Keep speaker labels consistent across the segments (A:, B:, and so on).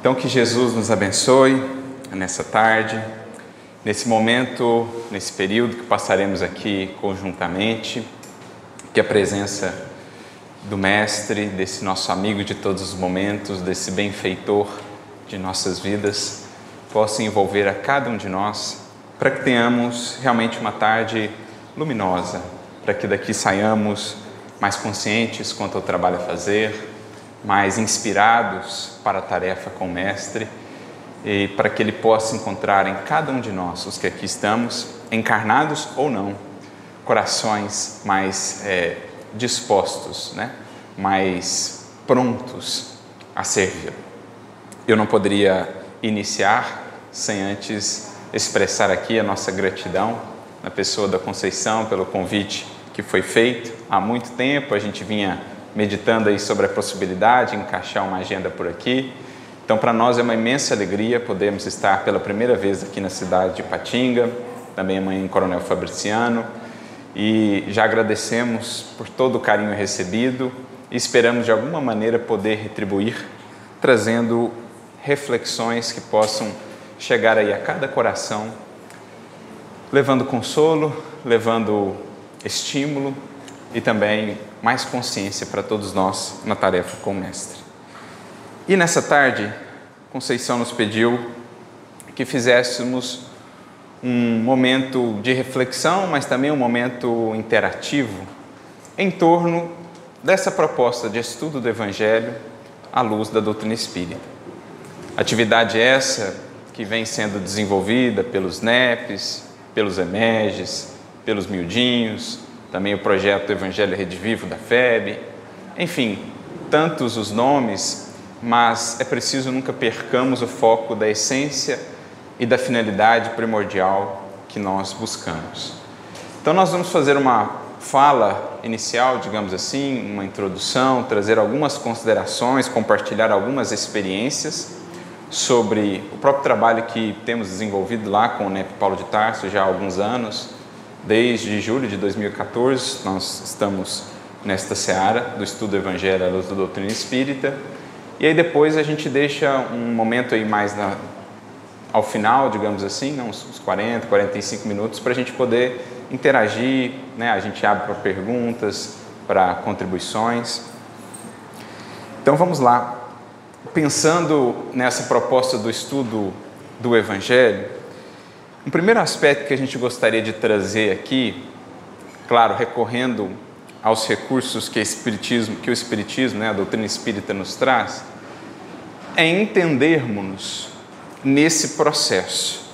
A: Então, que Jesus nos abençoe nessa tarde, nesse momento, nesse período que passaremos aqui conjuntamente, que a presença do Mestre, desse nosso amigo de todos os momentos, desse benfeitor de nossas vidas, possa envolver a cada um de nós, para que tenhamos realmente uma tarde luminosa, para que daqui saiamos mais conscientes quanto ao trabalho a fazer, mais inspirados para a tarefa com o Mestre e para que Ele possa encontrar em cada um de nós, os que aqui estamos, encarnados ou não, corações mais é, dispostos, né? mais prontos a servir. Eu não poderia iniciar sem antes expressar aqui a nossa gratidão na pessoa da Conceição pelo convite que foi feito há muito tempo. A gente vinha meditando aí sobre a possibilidade de encaixar uma agenda por aqui. Então, para nós é uma imensa alegria podermos estar pela primeira vez aqui na cidade de Patinga, também amanhã em Coronel Fabriciano, e já agradecemos por todo o carinho recebido e esperamos de alguma maneira poder retribuir, trazendo reflexões que possam chegar aí a cada coração, levando consolo, levando estímulo e também mais consciência para todos nós na tarefa com o Mestre. E nessa tarde, Conceição nos pediu que fizéssemos um momento de reflexão, mas também um momento interativo em torno dessa proposta de estudo do Evangelho à luz da doutrina espírita. Atividade essa que vem sendo desenvolvida pelos NEPs, pelos EMEGES, pelos miudinhos, também o projeto Evangelho Rede Vivo da FEB, enfim, tantos os nomes, mas é preciso nunca percamos o foco da essência e da finalidade primordial que nós buscamos. Então, nós vamos fazer uma fala inicial, digamos assim, uma introdução, trazer algumas considerações, compartilhar algumas experiências sobre o próprio trabalho que temos desenvolvido lá com o NEP Paulo de Tarso já há alguns anos Desde julho de 2014, nós estamos nesta seara do estudo do Evangelho à luz da doutrina espírita. E aí depois a gente deixa um momento aí mais na, ao final, digamos assim, né, uns, uns 40, 45 minutos, para a gente poder interagir, né? a gente abre para perguntas, para contribuições. Então vamos lá. Pensando nessa proposta do estudo do Evangelho, um primeiro aspecto que a gente gostaria de trazer aqui, claro, recorrendo aos recursos que, espiritismo, que o Espiritismo, né, a doutrina espírita nos traz, é entendermos nesse processo.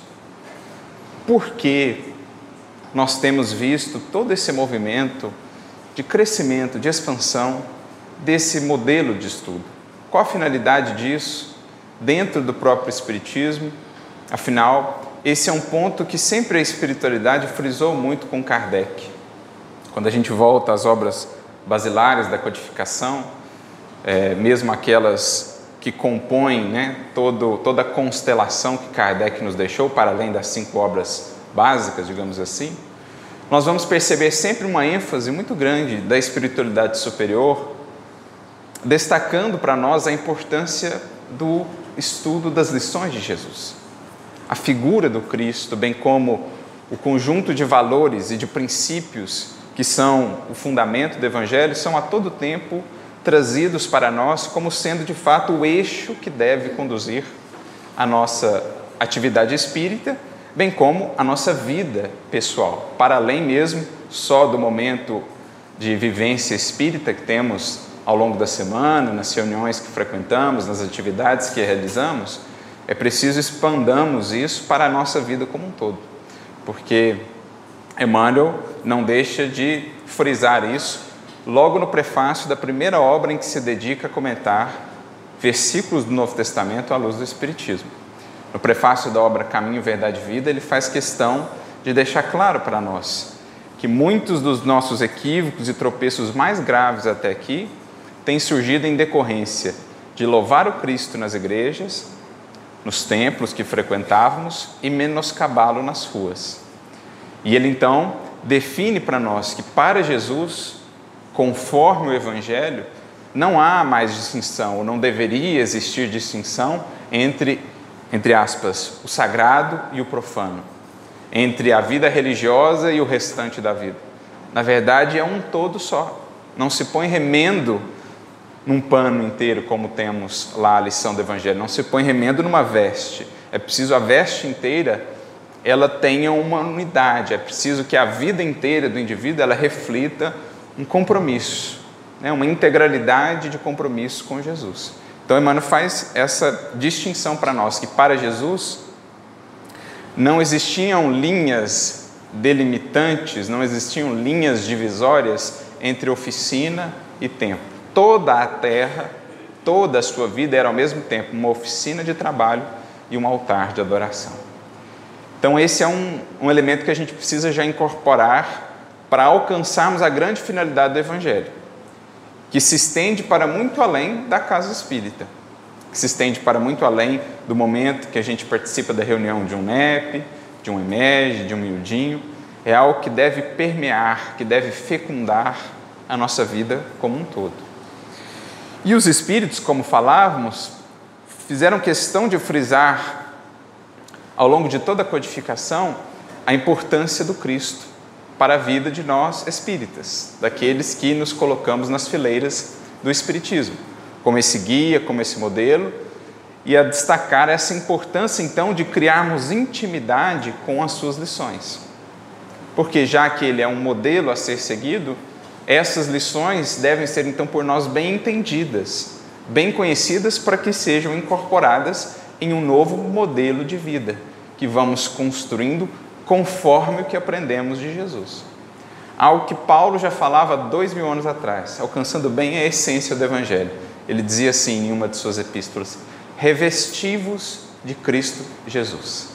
A: Por que nós temos visto todo esse movimento de crescimento, de expansão desse modelo de estudo? Qual a finalidade disso dentro do próprio Espiritismo? Afinal, esse é um ponto que sempre a espiritualidade frisou muito com Kardec. Quando a gente volta às obras basilares da codificação, é, mesmo aquelas que compõem né, todo, toda a constelação que Kardec nos deixou, para além das cinco obras básicas, digamos assim, nós vamos perceber sempre uma ênfase muito grande da espiritualidade superior, destacando para nós a importância do estudo das lições de Jesus a figura do Cristo, bem como o conjunto de valores e de princípios que são o fundamento do Evangelho, são a todo tempo trazidos para nós como sendo de fato o eixo que deve conduzir a nossa atividade espírita, bem como a nossa vida pessoal, para além mesmo só do momento de vivência espírita que temos ao longo da semana, nas reuniões que frequentamos, nas atividades que realizamos é preciso expandamos isso para a nossa vida como um todo, porque Emmanuel não deixa de frisar isso logo no prefácio da primeira obra em que se dedica a comentar versículos do Novo Testamento à luz do Espiritismo. No prefácio da obra Caminho, Verdade e Vida, ele faz questão de deixar claro para nós que muitos dos nossos equívocos e tropeços mais graves até aqui têm surgido em decorrência de louvar o Cristo nas igrejas nos templos que frequentávamos e menoscabá-lo nas ruas. E ele então define para nós que para Jesus, conforme o Evangelho, não há mais distinção, ou não deveria existir distinção entre, entre aspas, o sagrado e o profano, entre a vida religiosa e o restante da vida. Na verdade, é um todo só. Não se põe remendo num pano inteiro, como temos lá a lição do Evangelho. Não se põe remendo numa veste. É preciso a veste inteira ela tenha uma unidade. É preciso que a vida inteira do indivíduo ela reflita um compromisso, né? uma integralidade de compromisso com Jesus. Então, Emmanuel faz essa distinção para nós que para Jesus não existiam linhas delimitantes, não existiam linhas divisórias entre oficina e tempo. Toda a terra, toda a sua vida era ao mesmo tempo uma oficina de trabalho e um altar de adoração. Então, esse é um, um elemento que a gente precisa já incorporar para alcançarmos a grande finalidade do Evangelho, que se estende para muito além da casa espírita, que se estende para muito além do momento que a gente participa da reunião de um NEP, de um EMEG, de um miudinho. É algo que deve permear, que deve fecundar a nossa vida como um todo. E os espíritos, como falávamos, fizeram questão de frisar ao longo de toda a codificação, a importância do Cristo para a vida de nós espíritas, daqueles que nos colocamos nas fileiras do Espiritismo, como esse guia, como esse modelo, e a destacar essa importância então de criarmos intimidade com as suas lições. Porque já que ele é um modelo a ser seguido, essas lições devem ser então por nós bem entendidas, bem conhecidas para que sejam incorporadas em um novo modelo de vida que vamos construindo conforme o que aprendemos de Jesus. Algo que Paulo já falava dois mil anos atrás, alcançando bem a essência do Evangelho. Ele dizia assim em uma de suas epístolas: revestivos de Cristo Jesus.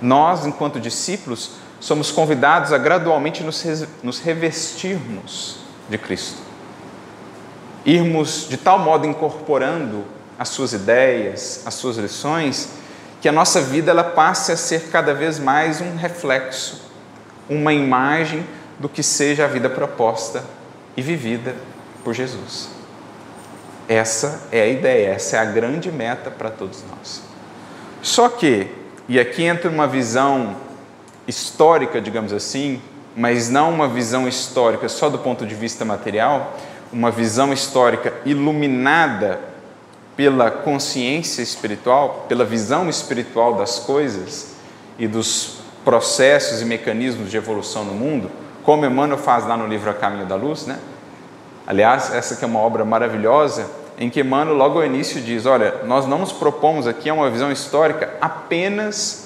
A: Nós, enquanto discípulos, somos convidados a gradualmente nos revestirmos de Cristo. Irmos de tal modo incorporando as suas ideias, as suas lições, que a nossa vida ela passe a ser cada vez mais um reflexo, uma imagem do que seja a vida proposta e vivida por Jesus. Essa é a ideia, essa é a grande meta para todos nós. Só que, e aqui entra uma visão histórica, digamos assim, mas não uma visão histórica só do ponto de vista material, uma visão histórica iluminada pela consciência espiritual, pela visão espiritual das coisas e dos processos e mecanismos de evolução no mundo, como Emmanuel faz lá no livro A Caminho da Luz, né? Aliás, essa que é uma obra maravilhosa, em que Emmanuel logo ao início diz, olha, nós não nos propomos aqui a uma visão histórica apenas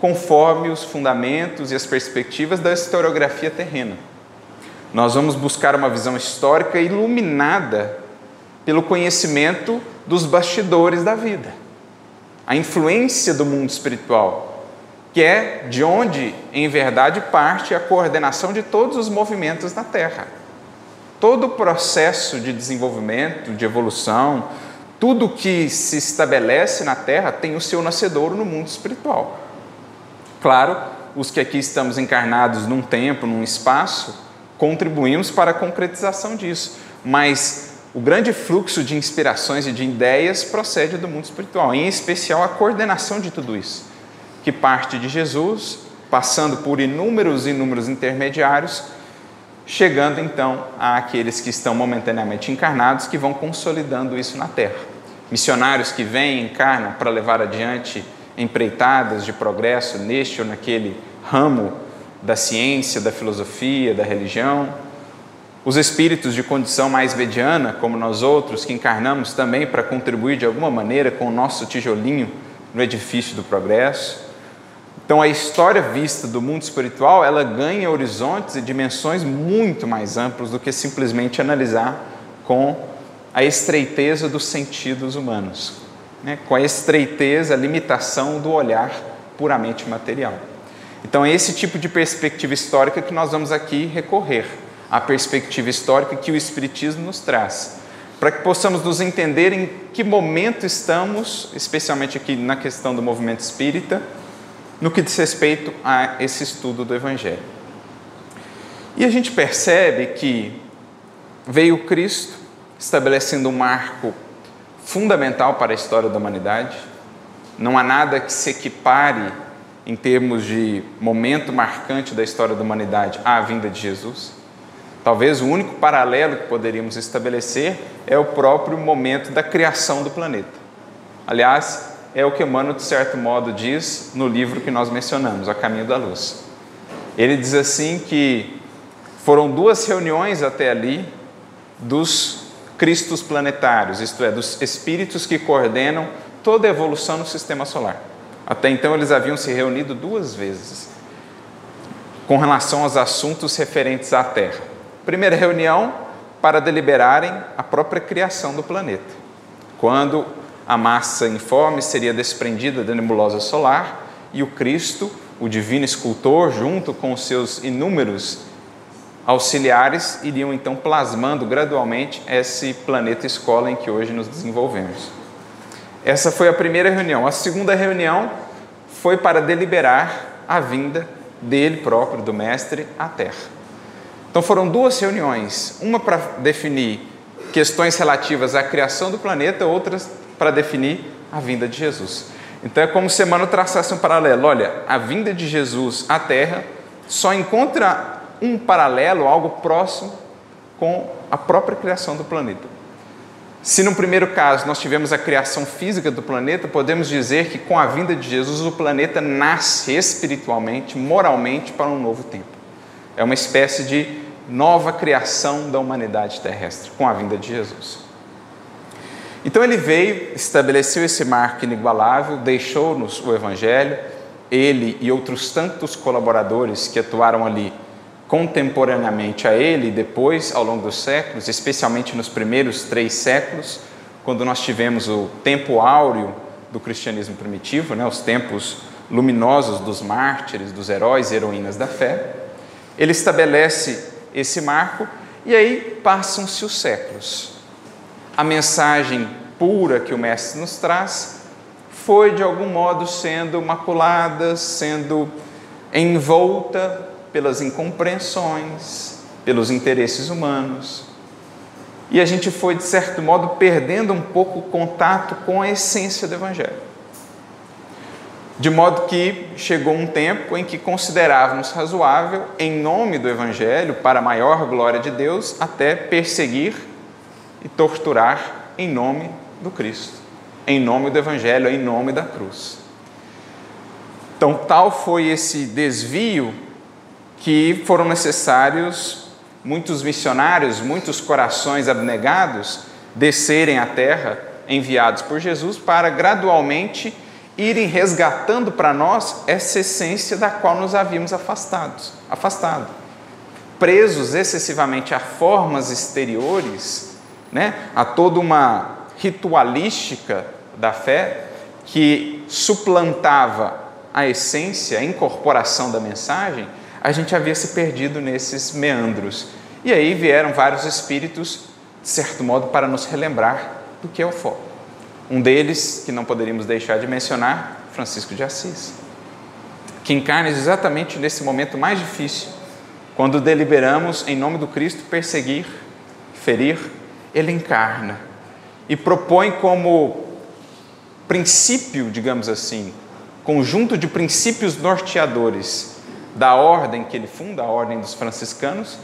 A: conforme os fundamentos e as perspectivas da historiografia terrena. Nós vamos buscar uma visão histórica iluminada pelo conhecimento dos bastidores da vida, a influência do mundo espiritual, que é de onde, em verdade, parte a coordenação de todos os movimentos na Terra. Todo o processo de desenvolvimento, de evolução, tudo que se estabelece na Terra tem o seu nascedouro no mundo espiritual. Claro, os que aqui estamos encarnados num tempo, num espaço, contribuímos para a concretização disso, mas o grande fluxo de inspirações e de ideias procede do mundo espiritual, em especial a coordenação de tudo isso, que parte de Jesus, passando por inúmeros e inúmeros intermediários, chegando então àqueles que estão momentaneamente encarnados, que vão consolidando isso na Terra. Missionários que vêm encarnam para levar adiante empreitadas de progresso neste ou naquele ramo da ciência, da filosofia, da religião os espíritos de condição mais mediana, como nós outros, que encarnamos também para contribuir de alguma maneira com o nosso tijolinho no edifício do progresso. Então, a história vista do mundo espiritual, ela ganha horizontes e dimensões muito mais amplos do que simplesmente analisar com a estreiteza dos sentidos humanos, né? com a estreiteza, a limitação do olhar puramente material. Então, é esse tipo de perspectiva histórica que nós vamos aqui recorrer a perspectiva histórica que o Espiritismo nos traz, para que possamos nos entender em que momento estamos, especialmente aqui na questão do movimento espírita, no que diz respeito a esse estudo do Evangelho. E a gente percebe que veio Cristo estabelecendo um marco fundamental para a história da humanidade. Não há nada que se equipare em termos de momento marcante da história da humanidade à vinda de Jesus. Talvez o único paralelo que poderíamos estabelecer é o próprio momento da criação do planeta. Aliás, é o que Emmanuel, de certo modo, diz no livro que nós mencionamos, A Caminho da Luz. Ele diz assim que foram duas reuniões até ali dos cristos planetários, isto é, dos espíritos que coordenam toda a evolução no sistema solar. Até então eles haviam se reunido duas vezes com relação aos assuntos referentes à Terra. Primeira reunião para deliberarem a própria criação do planeta. Quando a massa informe seria desprendida da nebulosa solar e o Cristo, o divino escultor, junto com os seus inúmeros auxiliares, iriam então plasmando gradualmente esse planeta escola em que hoje nos desenvolvemos. Essa foi a primeira reunião. A segunda reunião foi para deliberar a vinda dele próprio, do Mestre, à Terra. Então foram duas reuniões, uma para definir questões relativas à criação do planeta, outras para definir a vinda de Jesus. Então é como se Emmanuel traçasse um paralelo. Olha, a vinda de Jesus à Terra só encontra um paralelo, algo próximo com a própria criação do planeta. Se no primeiro caso nós tivemos a criação física do planeta, podemos dizer que com a vinda de Jesus o planeta nasce espiritualmente, moralmente para um novo tempo. É uma espécie de nova criação da humanidade terrestre com a vinda de Jesus. Então ele veio, estabeleceu esse marco inigualável, deixou-nos o Evangelho, ele e outros tantos colaboradores que atuaram ali contemporaneamente a ele, depois, ao longo dos séculos, especialmente nos primeiros três séculos, quando nós tivemos o tempo áureo do cristianismo primitivo, né, os tempos luminosos dos mártires, dos heróis e heroínas da fé, ele estabelece esse marco e aí passam-se os séculos. A mensagem pura que o Mestre nos traz foi de algum modo sendo maculada, sendo envolta pelas incompreensões, pelos interesses humanos. E a gente foi, de certo modo, perdendo um pouco o contato com a essência do Evangelho. De modo que chegou um tempo em que considerávamos razoável, em nome do Evangelho, para a maior glória de Deus, até perseguir e torturar em nome do Cristo, em nome do Evangelho, em nome da cruz. Então, tal foi esse desvio que foram necessários muitos missionários, muitos corações abnegados descerem à terra, enviados por Jesus, para gradualmente irem resgatando para nós essa essência da qual nos havíamos afastados, afastado. Presos excessivamente a formas exteriores, né, a toda uma ritualística da fé que suplantava a essência, a incorporação da mensagem, a gente havia se perdido nesses meandros. E aí vieram vários espíritos, de certo modo, para nos relembrar do que é o foco. Um deles, que não poderíamos deixar de mencionar, Francisco de Assis, que encarna exatamente nesse momento mais difícil, quando deliberamos, em nome do Cristo, perseguir, ferir, ele encarna e propõe como princípio, digamos assim, conjunto de princípios norteadores da ordem que ele funda, a ordem dos franciscanos,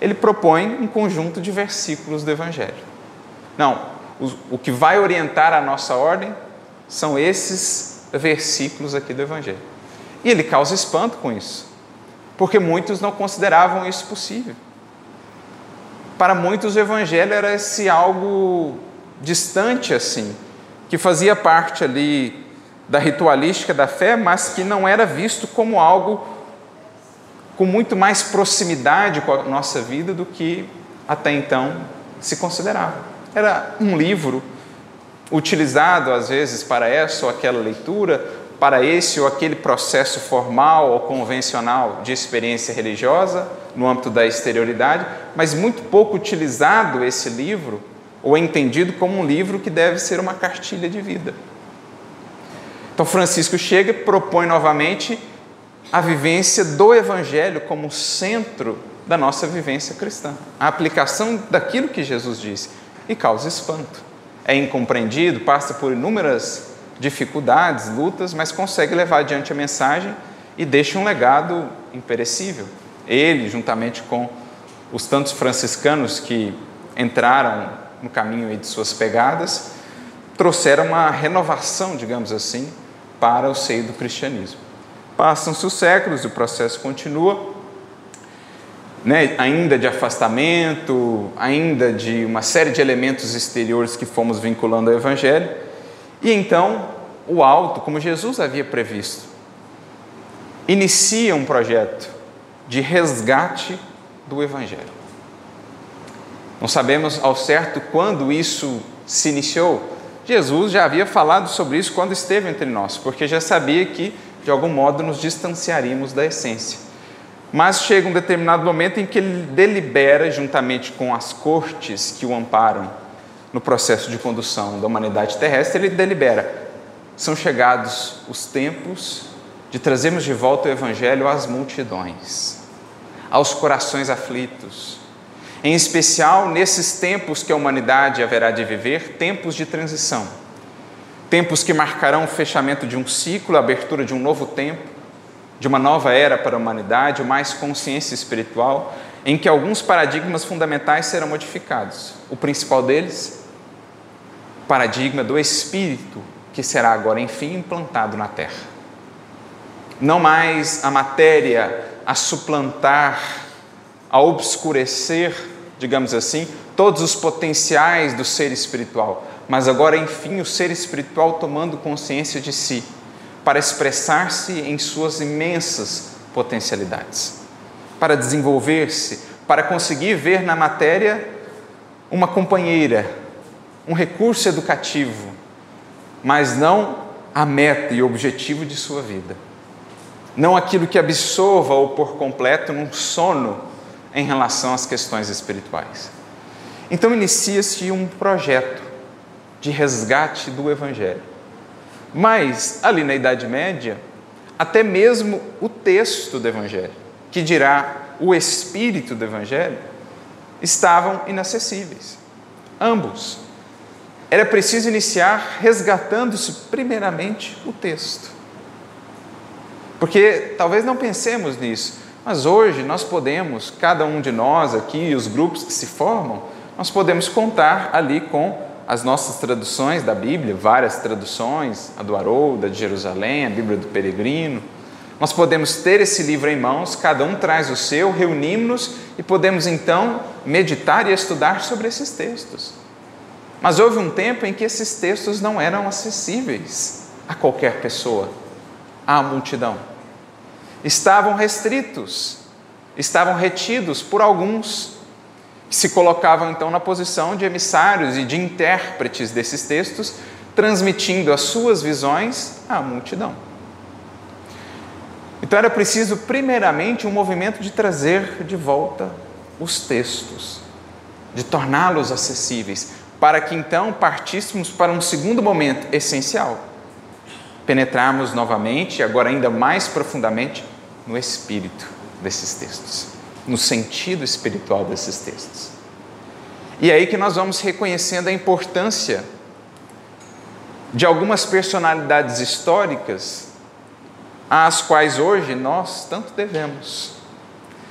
A: ele propõe um conjunto de versículos do Evangelho. Não, o, o que vai orientar a nossa ordem são esses versículos aqui do Evangelho. E ele causa espanto com isso, porque muitos não consideravam isso possível. Para muitos, o Evangelho era esse algo distante assim, que fazia parte ali da ritualística da fé, mas que não era visto como algo com muito mais proximidade com a nossa vida do que até então se considerava. Era um livro utilizado às vezes para essa ou aquela leitura, para esse ou aquele processo formal ou convencional de experiência religiosa no âmbito da exterioridade, mas muito pouco utilizado esse livro ou entendido como um livro que deve ser uma cartilha de vida. Então Francisco chega e propõe novamente a vivência do Evangelho como centro da nossa vivência cristã, a aplicação daquilo que Jesus disse, e causa espanto. é incompreendido, passa por inúmeras dificuldades, lutas, mas consegue levar adiante a mensagem e deixa um legado imperecível. Ele, juntamente com os tantos franciscanos que entraram no caminho de suas pegadas, trouxeram uma renovação, digamos assim, para o seio do cristianismo. Passam-se os séculos, o processo continua, né, ainda de afastamento, ainda de uma série de elementos exteriores que fomos vinculando ao Evangelho, e então o alto, como Jesus havia previsto, inicia um projeto de resgate do Evangelho. Não sabemos ao certo quando isso se iniciou. Jesus já havia falado sobre isso quando esteve entre nós, porque já sabia que, de algum modo, nos distanciaríamos da essência. Mas chega um determinado momento em que ele delibera, juntamente com as cortes que o amparam no processo de condução da humanidade terrestre, ele delibera: são chegados os tempos de trazermos de volta o Evangelho às multidões, aos corações aflitos, em especial nesses tempos que a humanidade haverá de viver tempos de transição, tempos que marcarão o fechamento de um ciclo, a abertura de um novo tempo de uma nova era para a humanidade, mais consciência espiritual, em que alguns paradigmas fundamentais serão modificados. O principal deles, o paradigma do espírito, que será agora, enfim, implantado na Terra. Não mais a matéria a suplantar, a obscurecer, digamos assim, todos os potenciais do ser espiritual, mas agora, enfim, o ser espiritual tomando consciência de si para expressar-se em suas imensas potencialidades, para desenvolver-se, para conseguir ver na matéria uma companheira, um recurso educativo, mas não a meta e objetivo de sua vida. Não aquilo que absorva-o por completo num sono em relação às questões espirituais. Então inicia-se um projeto de resgate do Evangelho mas, ali na Idade Média, até mesmo o texto do Evangelho, que dirá o espírito do Evangelho, estavam inacessíveis. Ambos. Era preciso iniciar resgatando-se, primeiramente, o texto. Porque talvez não pensemos nisso, mas hoje nós podemos, cada um de nós aqui, os grupos que se formam, nós podemos contar ali com as nossas traduções da Bíblia, várias traduções, a do Haroldo, a de Jerusalém, a Bíblia do Peregrino. Nós podemos ter esse livro em mãos, cada um traz o seu, reunimos-nos e podemos então meditar e estudar sobre esses textos. Mas houve um tempo em que esses textos não eram acessíveis a qualquer pessoa, à multidão. Estavam restritos, estavam retidos por alguns que se colocavam então na posição de emissários e de intérpretes desses textos, transmitindo as suas visões à multidão. Então era preciso, primeiramente, um movimento de trazer de volta os textos, de torná-los acessíveis, para que então partíssemos para um segundo momento essencial, penetrarmos novamente, agora ainda mais profundamente, no espírito desses textos no sentido espiritual desses textos. E é aí que nós vamos reconhecendo a importância de algumas personalidades históricas às quais hoje nós tanto devemos.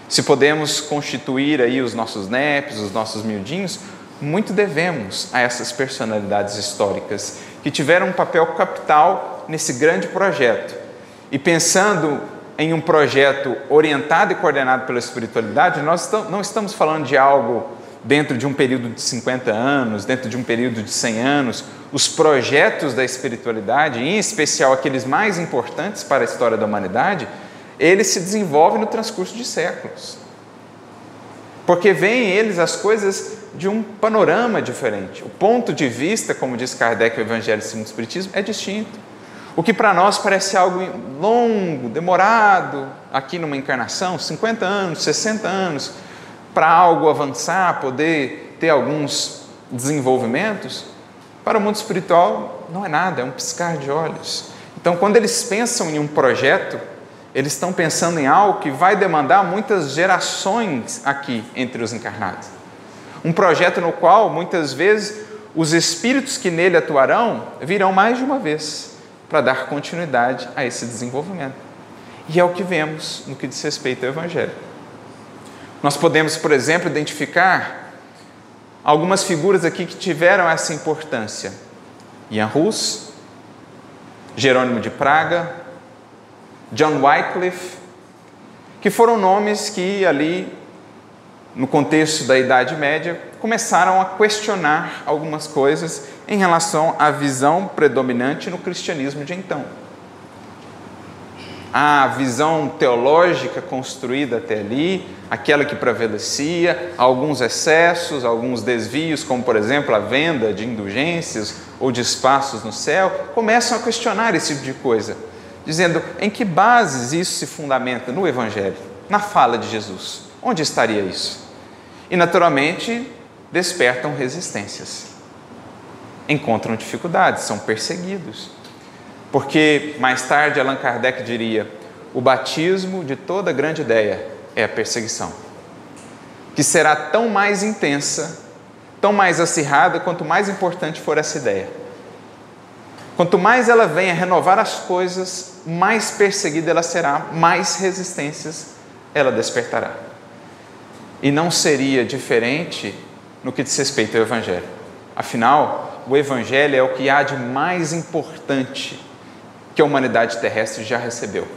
A: Se podemos constituir aí os nossos nepes, os nossos miudinhos, muito devemos a essas personalidades históricas que tiveram um papel capital nesse grande projeto. E pensando em um projeto orientado e coordenado pela espiritualidade, nós não estamos falando de algo dentro de um período de 50 anos, dentro de um período de 100 anos. Os projetos da espiritualidade, em especial aqueles mais importantes para a história da humanidade, eles se desenvolvem no transcurso de séculos. Porque veem eles as coisas de um panorama diferente. O ponto de vista, como diz Kardec, o Evangelho segundo o Espiritismo, é distinto. O que para nós parece algo longo, demorado, aqui numa encarnação, 50 anos, 60 anos, para algo avançar, poder ter alguns desenvolvimentos, para o mundo espiritual não é nada, é um piscar de olhos. Então, quando eles pensam em um projeto, eles estão pensando em algo que vai demandar muitas gerações aqui entre os encarnados. Um projeto no qual, muitas vezes, os espíritos que nele atuarão virão mais de uma vez para dar continuidade a esse desenvolvimento. E é o que vemos no que diz respeito ao Evangelho. Nós podemos, por exemplo, identificar algumas figuras aqui que tiveram essa importância. Ian Rus, Jerônimo de Praga, John Wycliffe, que foram nomes que ali, no contexto da Idade Média, começaram a questionar algumas coisas em relação à visão predominante no cristianismo de então. A visão teológica construída até ali, aquela que prevalecia, alguns excessos, alguns desvios, como por exemplo a venda de indulgências ou de espaços no céu, começam a questionar esse tipo de coisa, dizendo em que bases isso se fundamenta no Evangelho, na fala de Jesus. Onde estaria isso? E naturalmente despertam resistências, encontram dificuldades, são perseguidos. Porque mais tarde Allan Kardec diria: o batismo de toda grande ideia é a perseguição, que será tão mais intensa, tão mais acirrada, quanto mais importante for essa ideia. Quanto mais ela venha renovar as coisas, mais perseguida ela será, mais resistências ela despertará. E não seria diferente no que diz respeito ao Evangelho. Afinal, o Evangelho é o que há de mais importante que a humanidade terrestre já recebeu.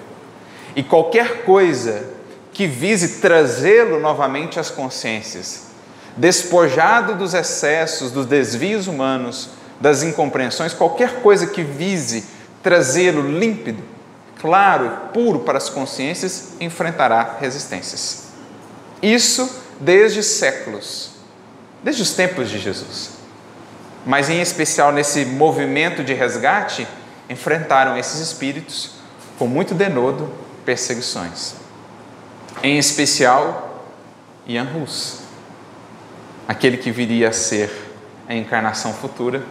A: E qualquer coisa que vise trazê-lo novamente às consciências, despojado dos excessos, dos desvios humanos, das incompreensões, qualquer coisa que vise trazê-lo límpido, claro puro para as consciências, enfrentará resistências. Isso desde séculos, desde os tempos de Jesus. Mas em especial nesse movimento de resgate, enfrentaram esses espíritos com muito denodo perseguições. Em especial, Ian Hus, aquele que viria a ser a encarnação futura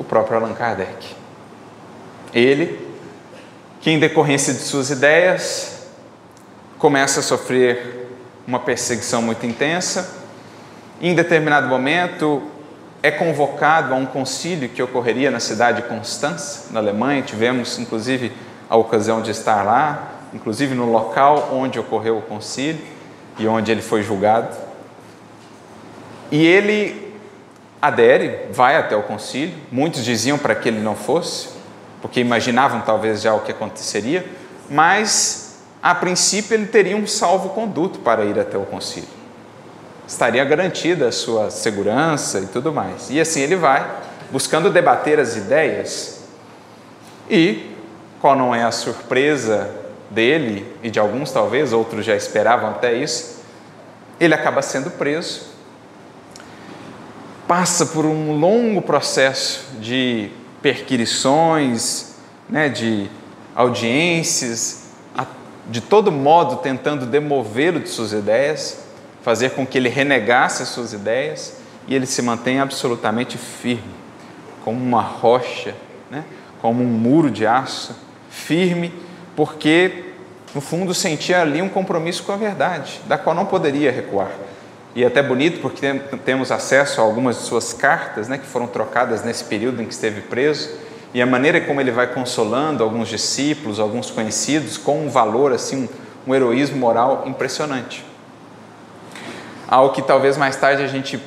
A: o próprio Allan Kardec. Ele, que em decorrência de suas ideias, começa a sofrer uma perseguição muito intensa, em determinado momento é convocado a um concílio que ocorreria na cidade de Constança, na Alemanha. Tivemos, inclusive, a ocasião de estar lá, inclusive no local onde ocorreu o concílio e onde ele foi julgado. E ele adere, vai até o concílio. Muitos diziam para que ele não fosse, porque imaginavam talvez já o que aconteceria, mas a princípio ele teria um salvo-conduto para ir até o concílio. Estaria garantida a sua segurança e tudo mais. E assim ele vai, buscando debater as ideias. E qual não é a surpresa dele e de alguns talvez, outros já esperavam até isso, ele acaba sendo preso passa por um longo processo de perquirições, né, de audiências, de todo modo tentando demovê-lo de suas ideias, fazer com que ele renegasse as suas ideias e ele se mantenha absolutamente firme, como uma rocha, né, como um muro de aço, firme, porque no fundo sentia ali um compromisso com a verdade, da qual não poderia recuar. E é até bonito porque temos acesso a algumas de suas cartas, né, que foram trocadas nesse período em que esteve preso, e a maneira como ele vai consolando alguns discípulos, alguns conhecidos, com um valor assim, um heroísmo moral impressionante. Algo que talvez mais tarde a gente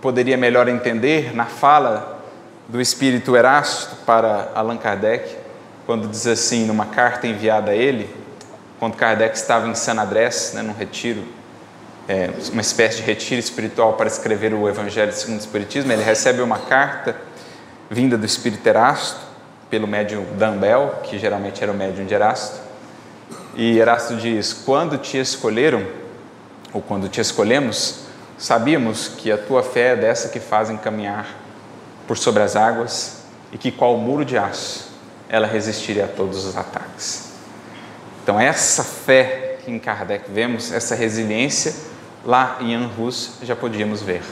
A: poderia melhor entender na fala do espírito Erasto para Allan Kardec, quando diz assim, numa carta enviada a ele, quando Kardec estava em San Andrés, né, num retiro é, uma espécie de retiro espiritual para escrever o Evangelho segundo o Espiritismo, ele recebe uma carta vinda do Espírito Erasto, pelo médium Dambel, que geralmente era o médium de Erasto. E Erasto diz: Quando te escolheram, ou quando te escolhemos, sabíamos que a tua fé é dessa que fazem caminhar por sobre as águas e que, qual muro de aço, ela resistiria a todos os ataques. Então, essa fé que em Kardec vemos, essa resiliência, lá em Anhus já podíamos ver.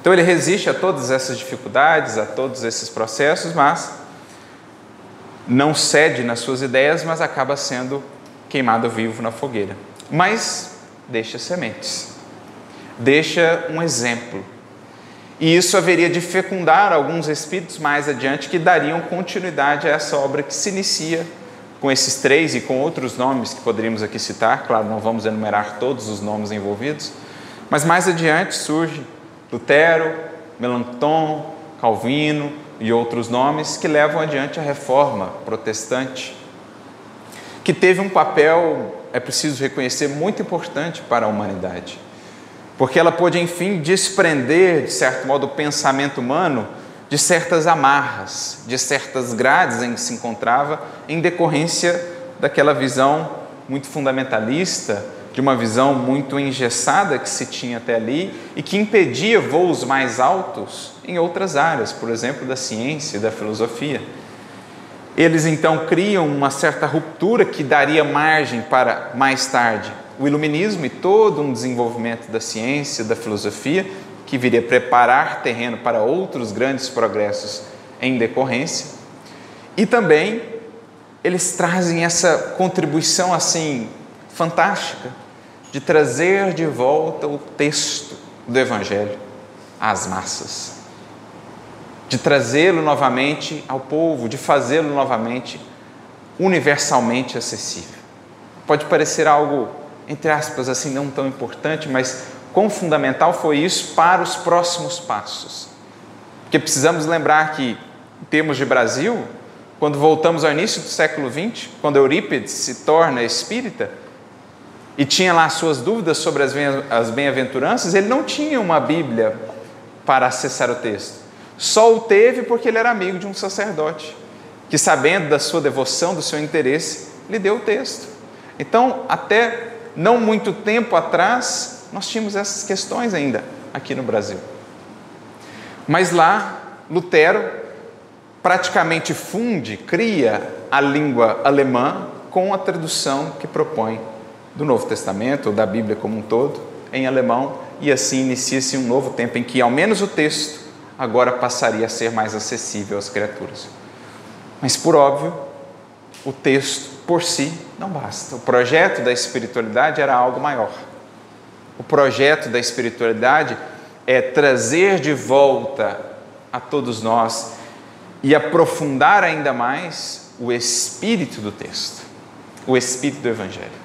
A: Então ele resiste a todas essas dificuldades, a todos esses processos, mas não cede nas suas ideias, mas acaba sendo queimado vivo na fogueira. Mas deixa sementes, deixa um exemplo. E isso haveria de fecundar alguns espíritos mais adiante que dariam continuidade a essa obra que se inicia com esses três e com outros nomes que poderíamos aqui citar, claro, não vamos enumerar todos os nomes envolvidos, mas mais adiante surge Lutero, Melanchthon, Calvino e outros nomes que levam adiante a reforma protestante, que teve um papel, é preciso reconhecer, muito importante para a humanidade, porque ela pôde, enfim, desprender, de certo modo, o pensamento humano de certas amarras, de certas grades em que se encontrava, em decorrência daquela visão muito fundamentalista, de uma visão muito engessada que se tinha até ali e que impedia voos mais altos em outras áreas, por exemplo, da ciência e da filosofia. Eles então criam uma certa ruptura que daria margem para mais tarde o iluminismo e todo um desenvolvimento da ciência, da filosofia, que viria preparar terreno para outros grandes progressos em decorrência. E também eles trazem essa contribuição assim fantástica de trazer de volta o texto do evangelho às massas. De trazê-lo novamente ao povo, de fazê-lo novamente universalmente acessível. Pode parecer algo, entre aspas, assim, não tão importante, mas Quão fundamental foi isso para os próximos passos? Porque precisamos lembrar que, em termos de Brasil, quando voltamos ao início do século XX, quando Eurípides se torna espírita e tinha lá suas dúvidas sobre as bem-aventuranças, ele não tinha uma Bíblia para acessar o texto. Só o teve porque ele era amigo de um sacerdote, que, sabendo da sua devoção, do seu interesse, lhe deu o texto. Então, até não muito tempo atrás, nós tínhamos essas questões ainda aqui no Brasil. Mas lá, Lutero praticamente funde, cria a língua alemã com a tradução que propõe do Novo Testamento, ou da Bíblia como um todo, em alemão, e assim inicia-se um novo tempo em que, ao menos, o texto agora passaria a ser mais acessível às criaturas. Mas, por óbvio, o texto por si não basta. O projeto da espiritualidade era algo maior. O projeto da espiritualidade é trazer de volta a todos nós e aprofundar ainda mais o espírito do texto, o espírito do Evangelho.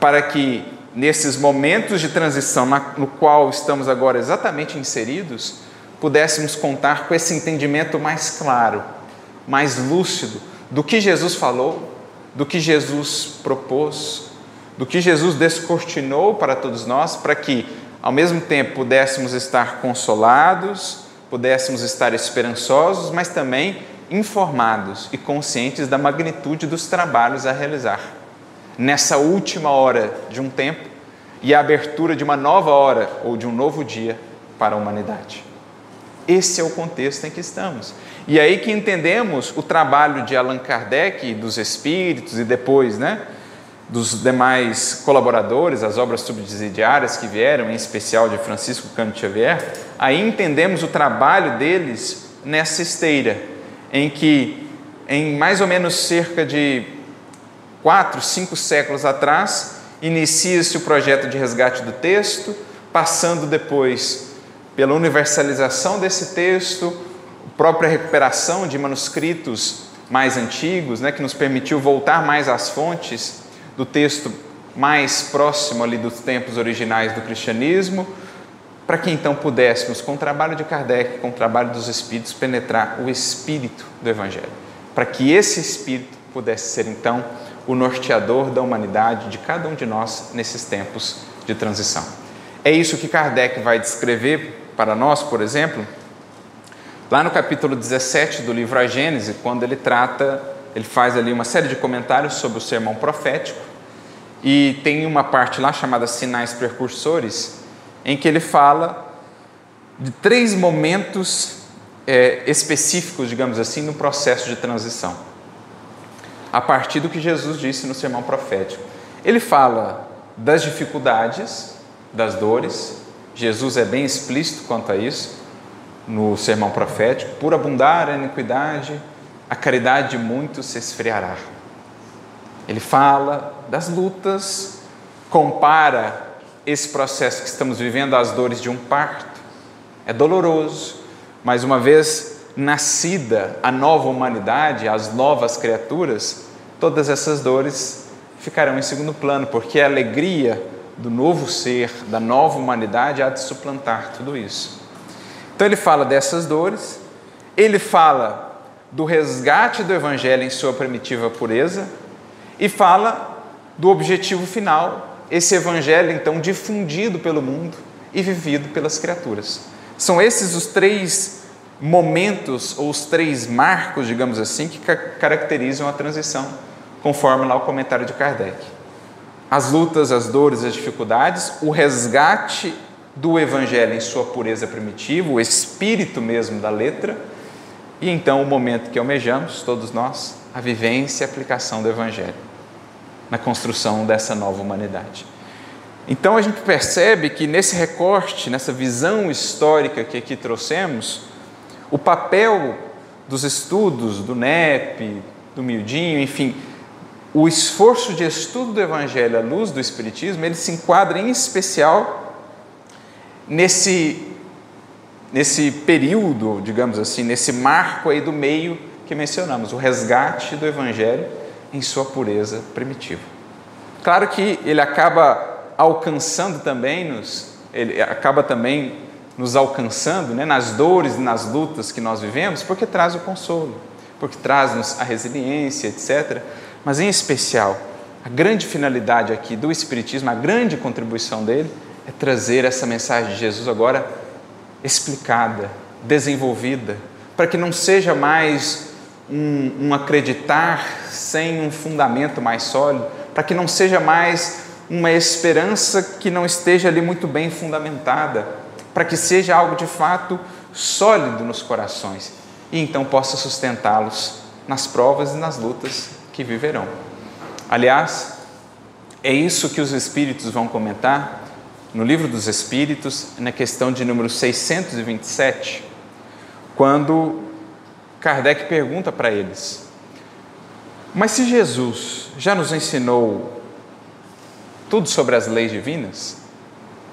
A: Para que nesses momentos de transição no qual estamos agora exatamente inseridos, pudéssemos contar com esse entendimento mais claro, mais lúcido do que Jesus falou, do que Jesus propôs, do que Jesus descortinou para todos nós, para que, ao mesmo tempo, pudéssemos estar consolados, pudéssemos estar esperançosos, mas também informados e conscientes da magnitude dos trabalhos a realizar. Nessa última hora de um tempo e a abertura de uma nova hora ou de um novo dia para a humanidade. Esse é o contexto em que estamos. E aí que entendemos o trabalho de Allan Kardec dos espíritos e depois, né? dos demais colaboradores, as obras subsidiárias que vieram, em especial de Francisco Cândido Xavier, aí entendemos o trabalho deles nessa esteira, em que, em mais ou menos cerca de quatro, cinco séculos atrás, inicia-se o projeto de resgate do texto, passando depois pela universalização desse texto, própria recuperação de manuscritos mais antigos, né, que nos permitiu voltar mais às fontes do texto mais próximo ali dos tempos originais do cristianismo, para que então pudéssemos, com o trabalho de Kardec, com o trabalho dos Espíritos, penetrar o espírito do Evangelho, para que esse espírito pudesse ser então o norteador da humanidade, de cada um de nós, nesses tempos de transição. É isso que Kardec vai descrever para nós, por exemplo, lá no capítulo 17 do livro A Gênese, quando ele trata ele faz ali uma série de comentários sobre o sermão profético e tem uma parte lá chamada Sinais Precursores, em que ele fala de três momentos é, específicos, digamos assim, no processo de transição, a partir do que Jesus disse no sermão profético. Ele fala das dificuldades, das dores, Jesus é bem explícito quanto a isso no sermão profético, por abundar a iniquidade, a caridade de muitos se esfriará. Ele fala das lutas, compara esse processo que estamos vivendo às dores de um parto, é doloroso, mas uma vez nascida a nova humanidade, as novas criaturas, todas essas dores ficarão em segundo plano, porque a alegria do novo ser, da nova humanidade, há de suplantar tudo isso. Então ele fala dessas dores, ele fala do resgate do Evangelho em sua primitiva pureza e fala do objetivo final, esse Evangelho então difundido pelo mundo e vivido pelas criaturas. São esses os três momentos ou os três marcos, digamos assim, que caracterizam a transição, conforme lá o comentário de Kardec. As lutas, as dores, as dificuldades, o resgate do Evangelho em sua pureza primitiva, o espírito mesmo da letra, e então o momento que almejamos, todos nós, a vivência e aplicação do Evangelho na construção dessa nova humanidade. Então a gente percebe que nesse recorte, nessa visão histórica que aqui trouxemos, o papel dos estudos do NEP, do Miudinho, enfim, o esforço de estudo do Evangelho à luz do Espiritismo, ele se enquadra em especial nesse, nesse período, digamos assim, nesse marco aí do meio que mencionamos, o resgate do Evangelho em sua pureza primitiva. Claro que ele acaba alcançando também nos, ele acaba também nos alcançando né, nas dores e nas lutas que nós vivemos, porque traz o consolo, porque traz-nos a resiliência, etc. Mas em especial, a grande finalidade aqui do Espiritismo, a grande contribuição dele, é trazer essa mensagem de Jesus agora explicada, desenvolvida, para que não seja mais um, um acreditar sem um fundamento mais sólido, para que não seja mais uma esperança que não esteja ali muito bem fundamentada, para que seja algo de fato sólido nos corações e então possa sustentá-los nas provas e nas lutas que viverão. Aliás, é isso que os Espíritos vão comentar no Livro dos Espíritos, na questão de número 627, quando Kardec pergunta para eles: Mas se Jesus já nos ensinou tudo sobre as leis divinas,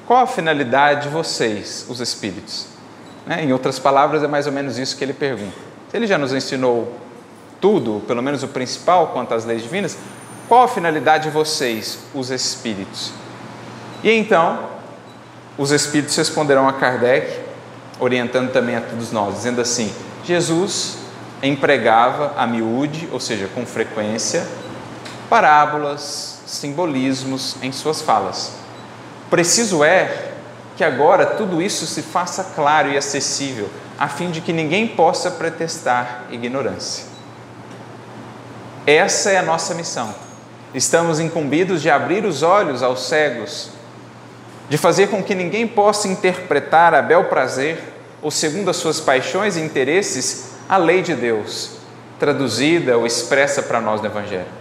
A: qual a finalidade de vocês, os espíritos? Né? Em outras palavras, é mais ou menos isso que ele pergunta. Ele já nos ensinou tudo, pelo menos o principal quanto às leis divinas, qual a finalidade de vocês, os espíritos? E então, os espíritos responderão a Kardec, orientando também a todos nós, dizendo assim: Jesus empregava a miúde, ou seja, com frequência, parábolas, simbolismos em suas falas. Preciso é que agora tudo isso se faça claro e acessível, a fim de que ninguém possa pretestar ignorância. Essa é a nossa missão. Estamos incumbidos de abrir os olhos aos cegos, de fazer com que ninguém possa interpretar a bel prazer ou segundo as suas paixões e interesses a lei de Deus, traduzida ou expressa para nós no Evangelho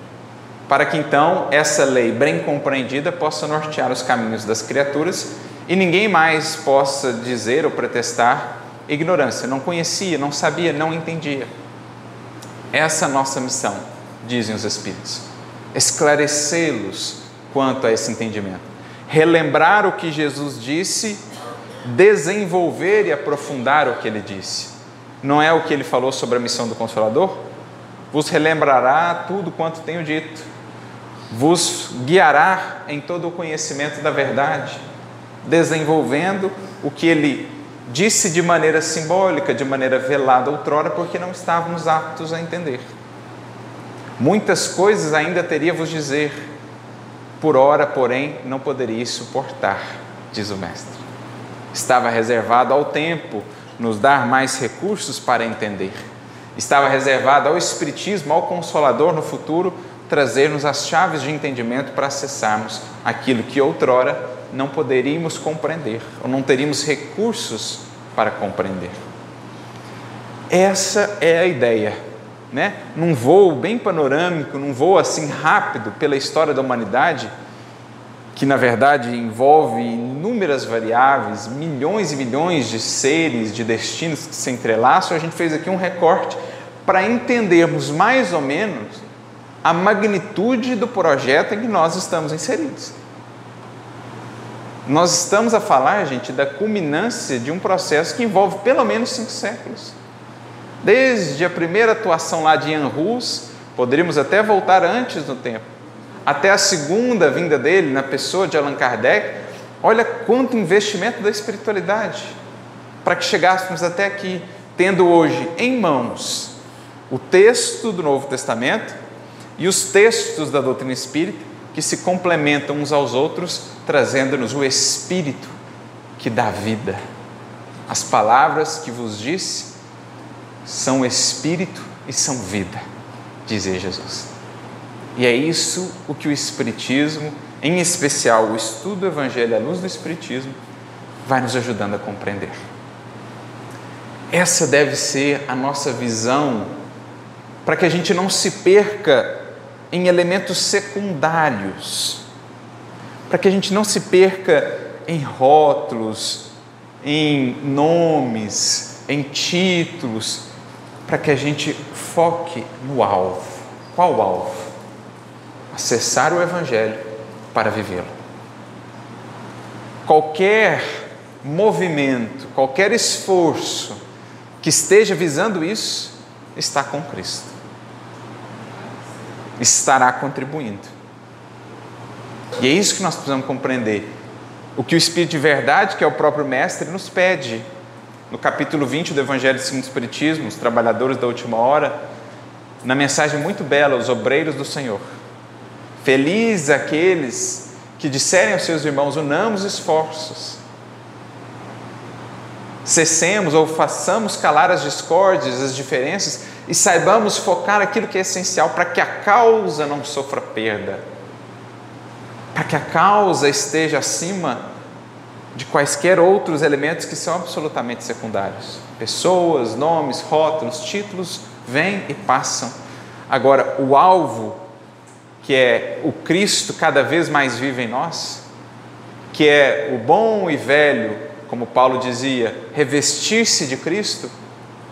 A: para que então essa lei bem compreendida possa nortear os caminhos das criaturas e ninguém mais possa dizer ou protestar ignorância, não conhecia, não sabia, não entendia. Essa é a nossa missão, dizem os Espíritos, esclarecê-los quanto a esse entendimento, relembrar o que Jesus disse, desenvolver e aprofundar o que ele disse. Não é o que ele falou sobre a missão do Consolador? Vos relembrará tudo quanto tenho dito vos guiará em todo o conhecimento da verdade, desenvolvendo o que ele disse de maneira simbólica, de maneira velada outrora, porque não estávamos aptos a entender. Muitas coisas ainda teria vos dizer, por ora, porém, não poderia suportar, diz o Mestre. Estava reservado ao tempo nos dar mais recursos para entender. Estava reservado ao Espiritismo, ao Consolador no futuro, trazer-nos as chaves de entendimento para acessarmos aquilo que outrora não poderíamos compreender, ou não teríamos recursos para compreender. Essa é a ideia, né? Num voo bem panorâmico, num voo assim rápido pela história da humanidade, que na verdade envolve inúmeras variáveis, milhões e milhões de seres, de destinos que se entrelaçam, a gente fez aqui um recorte para entendermos mais ou menos a magnitude do projeto em que nós estamos inseridos. Nós estamos a falar, gente, da culminância de um processo que envolve pelo menos cinco séculos. Desde a primeira atuação lá de Ian Rus, poderíamos até voltar antes no tempo, até a segunda vinda dele na pessoa de Allan Kardec, olha quanto investimento da espiritualidade para que chegássemos até aqui, tendo hoje em mãos o texto do Novo Testamento e os textos da doutrina espírita que se complementam uns aos outros, trazendo-nos o Espírito que dá vida. As palavras que vos disse são Espírito e são vida, dizia Jesus. E é isso o que o Espiritismo, em especial o estudo do Evangelho à luz do Espiritismo, vai nos ajudando a compreender. Essa deve ser a nossa visão para que a gente não se perca em elementos secundários, para que a gente não se perca em rótulos, em nomes, em títulos, para que a gente foque no alvo. Qual alvo? acessar o Evangelho para vivê-lo. Qualquer movimento, qualquer esforço que esteja visando isso, está com Cristo. Estará contribuindo. E é isso que nós precisamos compreender. O que o Espírito de Verdade, que é o próprio Mestre, nos pede. No capítulo 20 do Evangelho segundo o Espiritismo, os trabalhadores da última hora, na mensagem muito bela, os obreiros do Senhor. Felizes aqueles que disserem aos seus irmãos: unamos esforços, cessemos ou façamos calar as discórdias, as diferenças e saibamos focar aquilo que é essencial para que a causa não sofra perda, para que a causa esteja acima de quaisquer outros elementos que são absolutamente secundários. Pessoas, nomes, rótulos, títulos vêm e passam. Agora, o alvo que é o Cristo cada vez mais vive em nós, que é o bom e velho, como Paulo dizia, revestir-se de Cristo,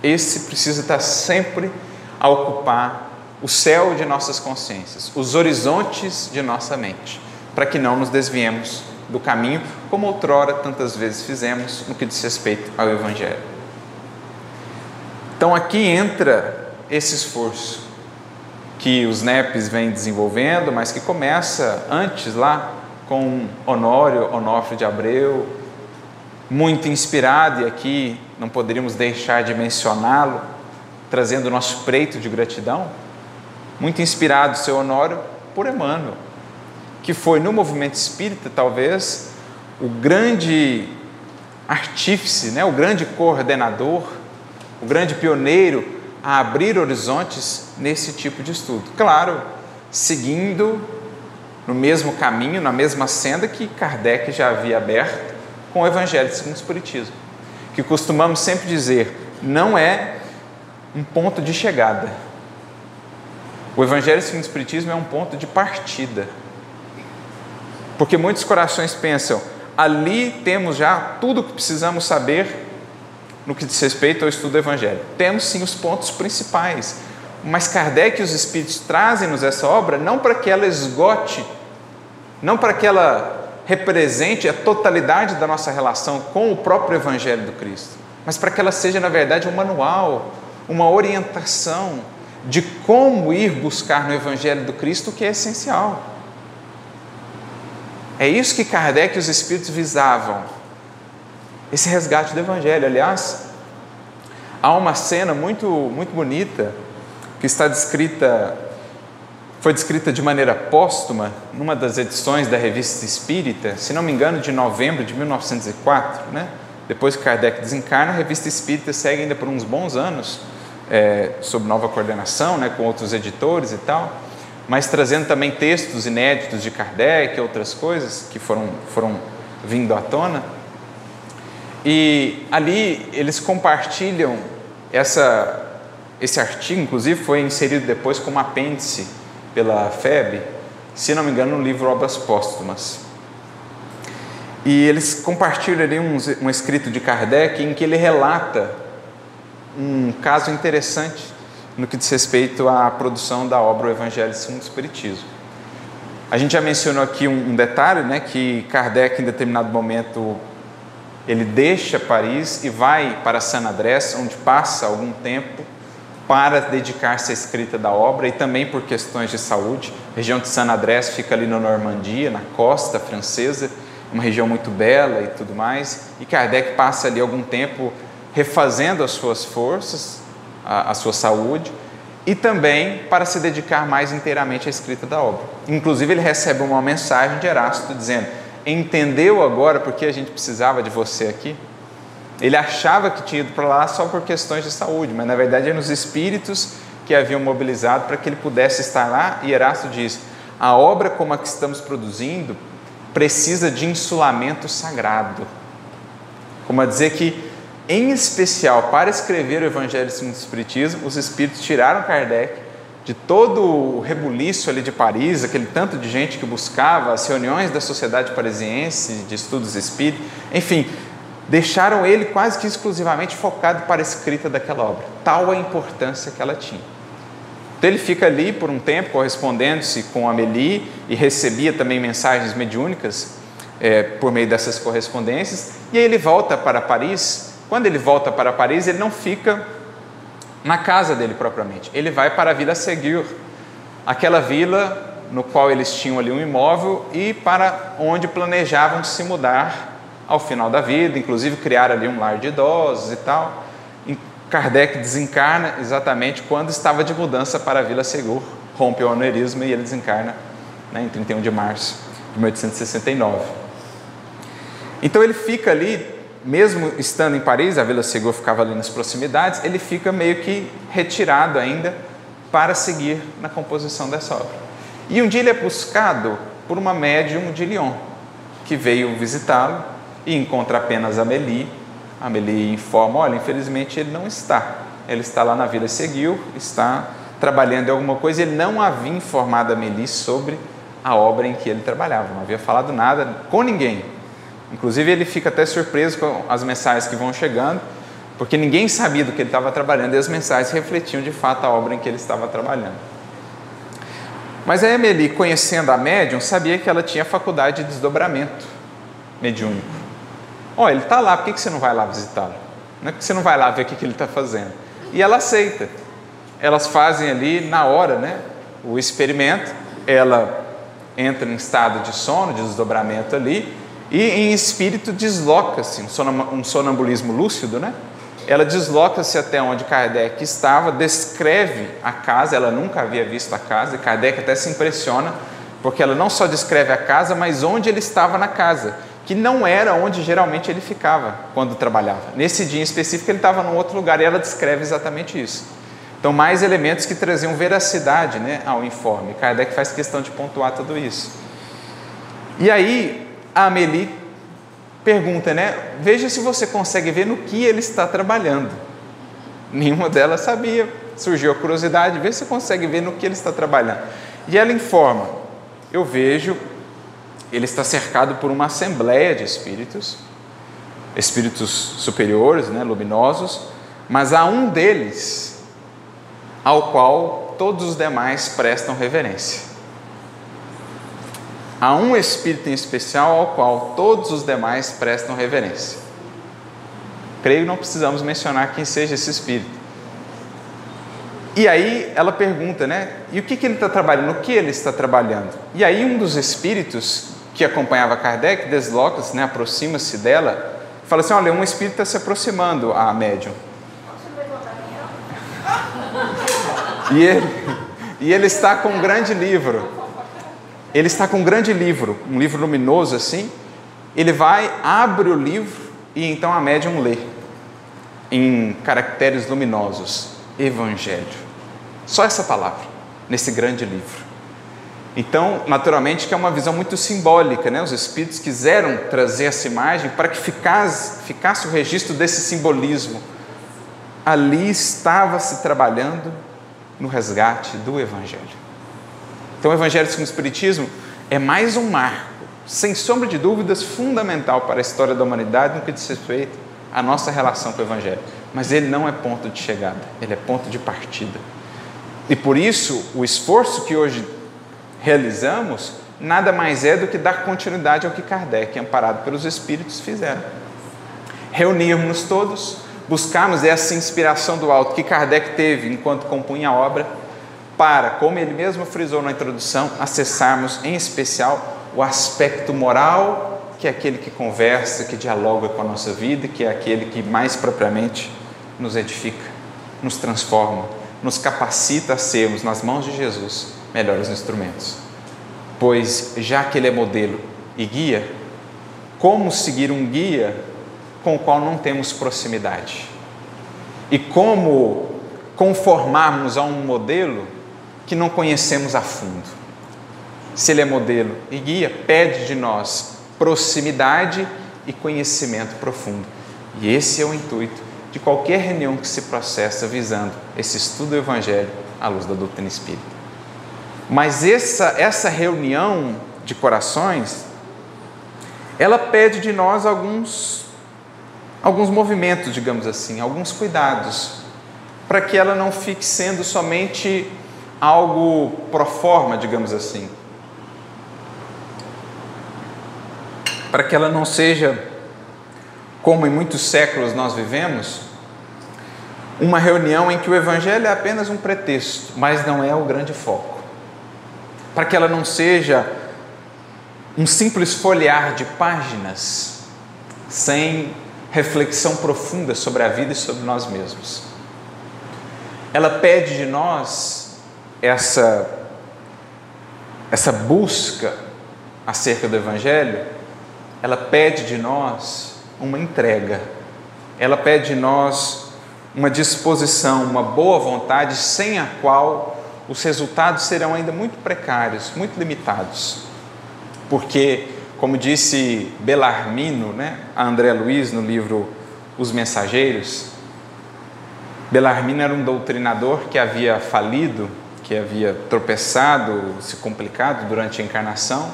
A: esse precisa estar sempre a ocupar o céu de nossas consciências, os horizontes de nossa mente, para que não nos desviemos do caminho, como outrora tantas vezes fizemos no que diz respeito ao Evangelho. Então aqui entra esse esforço que os NEPs vêm desenvolvendo, mas que começa antes lá com Honório Onofre de Abreu, muito inspirado, e aqui não poderíamos deixar de mencioná-lo, trazendo nosso preito de gratidão, muito inspirado, seu Honório, por Emmanuel, que foi no movimento espírita, talvez, o grande artífice, né, o grande coordenador, o grande pioneiro a abrir horizontes nesse tipo de estudo. Claro, seguindo no mesmo caminho, na mesma senda que Kardec já havia aberto com o Evangelho segundo o Espiritismo, que costumamos sempre dizer, não é um ponto de chegada. O Evangelho segundo o Espiritismo é um ponto de partida. Porque muitos corações pensam, ali temos já tudo o que precisamos saber no que diz respeito ao estudo do Evangelho. Temos sim os pontos principais, mas Kardec e os Espíritos trazem-nos essa obra não para que ela esgote, não para que ela represente a totalidade da nossa relação com o próprio Evangelho do Cristo, mas para que ela seja, na verdade, um manual, uma orientação de como ir buscar no Evangelho do Cristo o que é essencial. É isso que Kardec e os Espíritos visavam esse resgate do Evangelho. Aliás, há uma cena muito, muito bonita que está descrita, foi descrita de maneira póstuma numa das edições da Revista Espírita, se não me engano, de novembro de 1904, né? Depois que Kardec desencarna, a Revista Espírita segue ainda por uns bons anos, é, sob nova coordenação, né, com outros editores e tal, mas trazendo também textos inéditos de Kardec e outras coisas que foram, foram vindo à tona. E ali eles compartilham essa, esse artigo, inclusive foi inserido depois como apêndice pela FEB, se não me engano, no livro Obras Póstumas. E eles compartilham ali um, um escrito de Kardec em que ele relata um caso interessante no que diz respeito à produção da obra O Evangelho segundo o Espiritismo. A gente já mencionou aqui um, um detalhe, né, que Kardec em determinado momento ele deixa Paris e vai para San Andrés, onde passa algum tempo para dedicar-se à escrita da obra e também por questões de saúde. A região de San Andrés fica ali na Normandia, na costa francesa, uma região muito bela e tudo mais. E Kardec passa ali algum tempo refazendo as suas forças, a, a sua saúde, e também para se dedicar mais inteiramente à escrita da obra. Inclusive, ele recebe uma mensagem de Erasto dizendo: Entendeu agora porque a gente precisava de você aqui? Ele achava que tinha ido para lá só por questões de saúde, mas na verdade eram os espíritos que haviam mobilizado para que ele pudesse estar lá. E Erasto diz: a obra como a que estamos produzindo precisa de insulamento sagrado. Como a dizer que, em especial para escrever o Evangelho segundo o Espiritismo, os espíritos tiraram Kardec de todo o rebuliço ali de Paris, aquele tanto de gente que buscava as reuniões da Sociedade Parisiense de Estudos Espíritos, enfim, deixaram ele quase que exclusivamente focado para a escrita daquela obra, tal a importância que ela tinha. Então ele fica ali por um tempo correspondendo-se com Amélie e recebia também mensagens mediúnicas é, por meio dessas correspondências, e aí ele volta para Paris. Quando ele volta para Paris, ele não fica na casa dele propriamente, ele vai para a Vila Seguir, aquela vila no qual eles tinham ali um imóvel e para onde planejavam se mudar ao final da vida, inclusive criar ali um lar de idosos e tal. Kardec desencarna exatamente quando estava de mudança para a Vila Segur, rompe o aneurisma e ele desencarna né, em 31 de março de 1869. Então ele fica ali, mesmo estando em Paris, a Vila Segur ficava ali nas proximidades, ele fica meio que retirado ainda para seguir na composição dessa obra. E um dia ele é buscado por uma médium de Lyon, que veio visitá-lo e encontra apenas Amélie. Amélie informa: olha, infelizmente ele não está. Ele está lá na Vila Seguiu, está trabalhando em alguma coisa. Ele não havia informado Amélie sobre a obra em que ele trabalhava, não havia falado nada com ninguém. Inclusive, ele fica até surpreso com as mensagens que vão chegando, porque ninguém sabia do que ele estava trabalhando e as mensagens refletiam de fato a obra em que ele estava trabalhando. Mas a Emily, conhecendo a médium, sabia que ela tinha faculdade de desdobramento mediúnico. Ó, oh, ele está lá, por que, que você não vai lá visitá-lo? Não é que você não vai lá ver o que, que ele está fazendo. E ela aceita. Elas fazem ali na hora né, o experimento, ela entra em estado de sono, de desdobramento ali, e em espírito desloca-se, um sonambulismo lúcido, né? Ela desloca-se até onde Kardec estava, descreve a casa, ela nunca havia visto a casa, e Kardec até se impressiona, porque ela não só descreve a casa, mas onde ele estava na casa que não era onde geralmente ele ficava quando trabalhava. Nesse dia em específico, ele estava num outro lugar e ela descreve exatamente isso. Então, mais elementos que traziam veracidade né, ao informe. Kardec faz questão de pontuar tudo isso. E aí, a Amélie pergunta, né? Veja se você consegue ver no que ele está trabalhando. Nenhuma delas sabia. Surgiu a curiosidade, vê se consegue ver no que ele está trabalhando. E ela informa: Eu vejo ele está cercado por uma assembleia de espíritos, espíritos superiores, né, luminosos, mas há um deles ao qual todos os demais prestam reverência. Há um espírito em especial ao qual todos os demais prestam reverência. Creio que não precisamos mencionar quem seja esse espírito. E aí ela pergunta, né? E o que, que ele está trabalhando? O que ele está trabalhando? E aí um dos espíritos que acompanhava Kardec desloca-se, né, aproxima-se dela, fala assim: olha, um espírito está se aproximando a médium. E ele, e ele está com um grande livro. Ele está com um grande livro, um livro luminoso assim. Ele vai, abre o livro e então a médium lê, em caracteres luminosos, Evangelho. Só essa palavra, nesse grande livro. Então, naturalmente, que é uma visão muito simbólica, né? Os espíritos quiseram trazer essa imagem para que ficasse, ficasse o registro desse simbolismo. Ali estava se trabalhando no resgate do Evangelho. Então, o Evangelho segundo o Espiritismo é mais um marco, sem sombra de dúvidas, fundamental para a história da humanidade no que diz respeito à nossa relação com o Evangelho. Mas ele não é ponto de chegada, ele é ponto de partida. E por isso, o esforço que hoje realizamos nada mais é do que dar continuidade ao que Kardec, amparado pelos Espíritos, fizeram. Reunirmos todos, buscarmos essa inspiração do alto que Kardec teve enquanto compunha a obra, para, como ele mesmo frisou na introdução, acessarmos em especial o aspecto moral, que é aquele que conversa, que dialoga com a nossa vida, que é aquele que mais propriamente nos edifica, nos transforma, nos capacita a sermos, nas mãos de Jesus, melhores instrumentos. Pois, já que Ele é modelo e guia, como seguir um guia com o qual não temos proximidade? E como conformarmos a um modelo que não conhecemos a fundo? Se Ele é modelo e guia, pede de nós proximidade e conhecimento profundo. E esse é o intuito de qualquer reunião que se processa visando esse estudo do Evangelho à luz da doutrina espírita. Mas essa, essa reunião de corações, ela pede de nós alguns, alguns movimentos, digamos assim, alguns cuidados, para que ela não fique sendo somente algo pro forma, digamos assim. Para que ela não seja como em muitos séculos nós vivemos, uma reunião em que o Evangelho é apenas um pretexto, mas não é o grande foco. Para que ela não seja um simples folhear de páginas sem reflexão profunda sobre a vida e sobre nós mesmos. Ela pede de nós essa, essa busca acerca do Evangelho, ela pede de nós uma entrega. Ela pede de nós uma disposição, uma boa vontade, sem a qual os resultados serão ainda muito precários, muito limitados. Porque, como disse Belarmino, né, a André Luiz no livro Os Mensageiros, Belarmino era um doutrinador que havia falido, que havia tropeçado, se complicado durante a encarnação,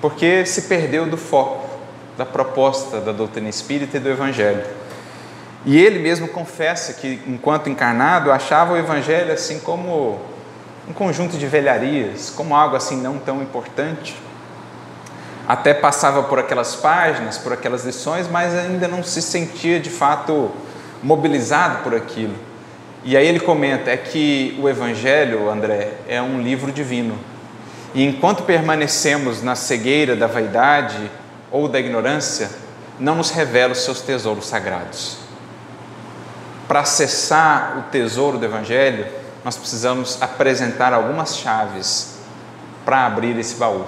A: porque se perdeu do foco da proposta da doutrina espírita e do Evangelho. E ele mesmo confessa que, enquanto encarnado, achava o Evangelho assim como um conjunto de velharias, como algo assim não tão importante. Até passava por aquelas páginas, por aquelas lições, mas ainda não se sentia de fato mobilizado por aquilo. E aí ele comenta é que o Evangelho, André, é um livro divino. E enquanto permanecemos na cegueira da vaidade, ou da ignorância não nos revela os seus tesouros sagrados. Para acessar o tesouro do Evangelho, nós precisamos apresentar algumas chaves para abrir esse baú.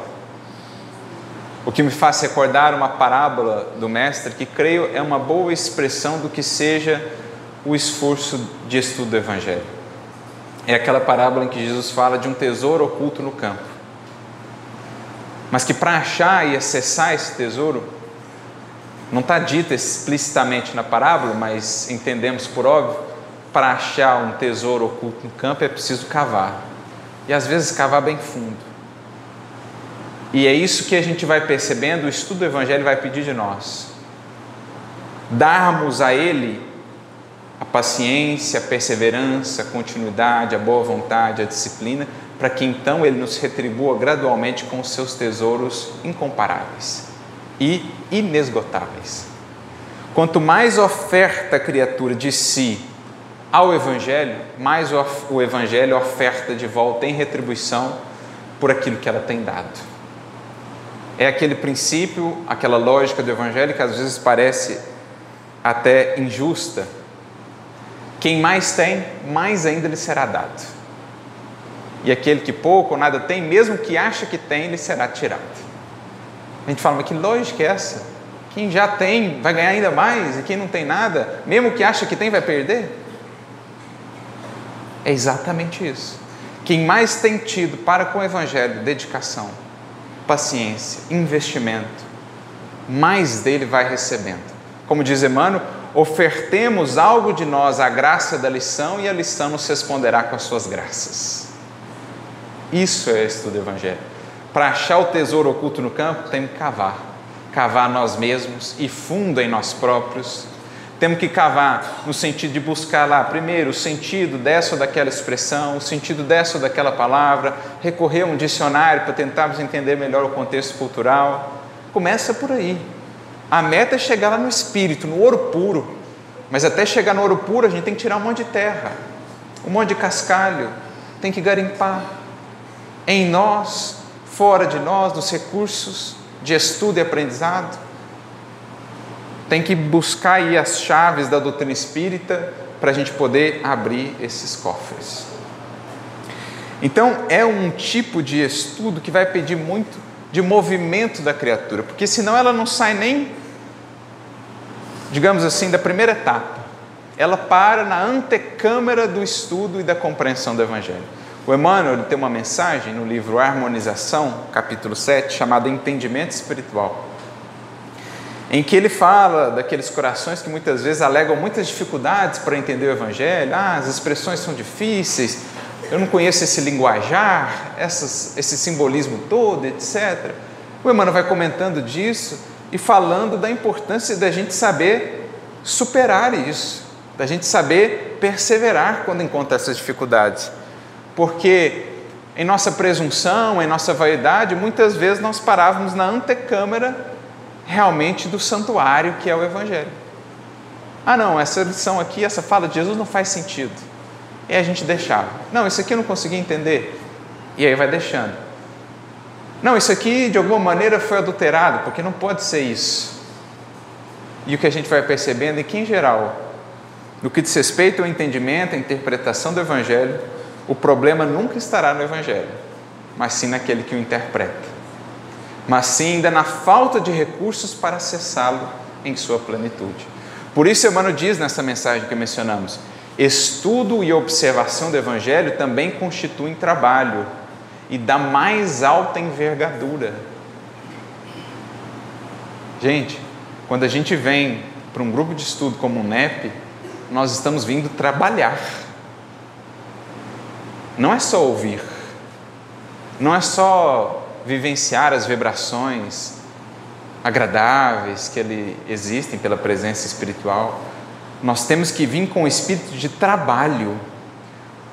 A: O que me faz recordar uma parábola do Mestre que creio é uma boa expressão do que seja o esforço de estudo do Evangelho. É aquela parábola em que Jesus fala de um tesouro oculto no campo mas que para achar e acessar esse tesouro, não está dito explicitamente na parábola, mas entendemos por óbvio, para achar um tesouro oculto no campo é preciso cavar. E às vezes cavar bem fundo. E é isso que a gente vai percebendo, o estudo do Evangelho vai pedir de nós. Darmos a Ele a paciência, a perseverança, a continuidade, a boa vontade, a disciplina, para que então ele nos retribua gradualmente com os seus tesouros incomparáveis e inesgotáveis. Quanto mais oferta a criatura de si ao Evangelho, mais o Evangelho oferta de volta em retribuição por aquilo que ela tem dado. É aquele princípio, aquela lógica do Evangelho que às vezes parece até injusta. Quem mais tem, mais ainda lhe será dado e aquele que pouco ou nada tem, mesmo que acha que tem, lhe será tirado. A gente fala, mas que lógica é essa? Quem já tem vai ganhar ainda mais, e quem não tem nada, mesmo que acha que tem, vai perder? É exatamente isso. Quem mais tem tido para com o Evangelho dedicação, paciência, investimento, mais dele vai recebendo. Como diz Emmanuel, ofertemos algo de nós à graça da lição e a lição nos responderá com as suas graças. Isso é estudo do Evangelho. Para achar o tesouro oculto no campo, tem que cavar. Cavar nós mesmos e fundo em nós próprios, Temos que cavar no sentido de buscar lá, primeiro, o sentido dessa ou daquela expressão, o sentido dessa ou daquela palavra, recorrer a um dicionário para tentarmos entender melhor o contexto cultural. Começa por aí. A meta é chegar lá no espírito, no ouro puro. Mas até chegar no ouro puro, a gente tem que tirar um monte de terra, um monte de cascalho, tem que garimpar. Em nós, fora de nós, nos recursos de estudo e aprendizado tem que buscar aí as chaves da doutrina espírita para a gente poder abrir esses cofres. Então, é um tipo de estudo que vai pedir muito de movimento da criatura, porque senão ela não sai nem, digamos assim, da primeira etapa. Ela para na antecâmara do estudo e da compreensão do Evangelho. O Emmanuel tem uma mensagem no livro Harmonização, capítulo 7, chamada Entendimento Espiritual em que ele fala daqueles corações que muitas vezes alegam muitas dificuldades para entender o Evangelho, ah, as expressões são difíceis, eu não conheço esse linguajar, essas, esse simbolismo todo, etc. O Emmanuel vai comentando disso e falando da importância da gente saber superar isso, da gente saber perseverar quando encontra essas dificuldades. Porque em nossa presunção, em nossa vaidade, muitas vezes nós parávamos na antecâmara realmente do santuário que é o Evangelho. Ah, não, essa lição aqui, essa fala de Jesus não faz sentido. E a gente deixava. Não, isso aqui eu não consegui entender. E aí vai deixando. Não, isso aqui de alguma maneira foi adulterado, porque não pode ser isso. E o que a gente vai percebendo é que, em geral, no que diz respeito ao entendimento, à interpretação do Evangelho, o problema nunca estará no Evangelho, mas sim naquele que o interpreta mas sim ainda na falta de recursos para acessá-lo em sua plenitude. Por isso, Emmanuel diz nessa mensagem que mencionamos: estudo e observação do Evangelho também constituem trabalho e da mais alta envergadura. Gente, quando a gente vem para um grupo de estudo como o NEP, nós estamos vindo trabalhar. Não é só ouvir, não é só vivenciar as vibrações agradáveis que ali existem pela presença espiritual. Nós temos que vir com o espírito de trabalho,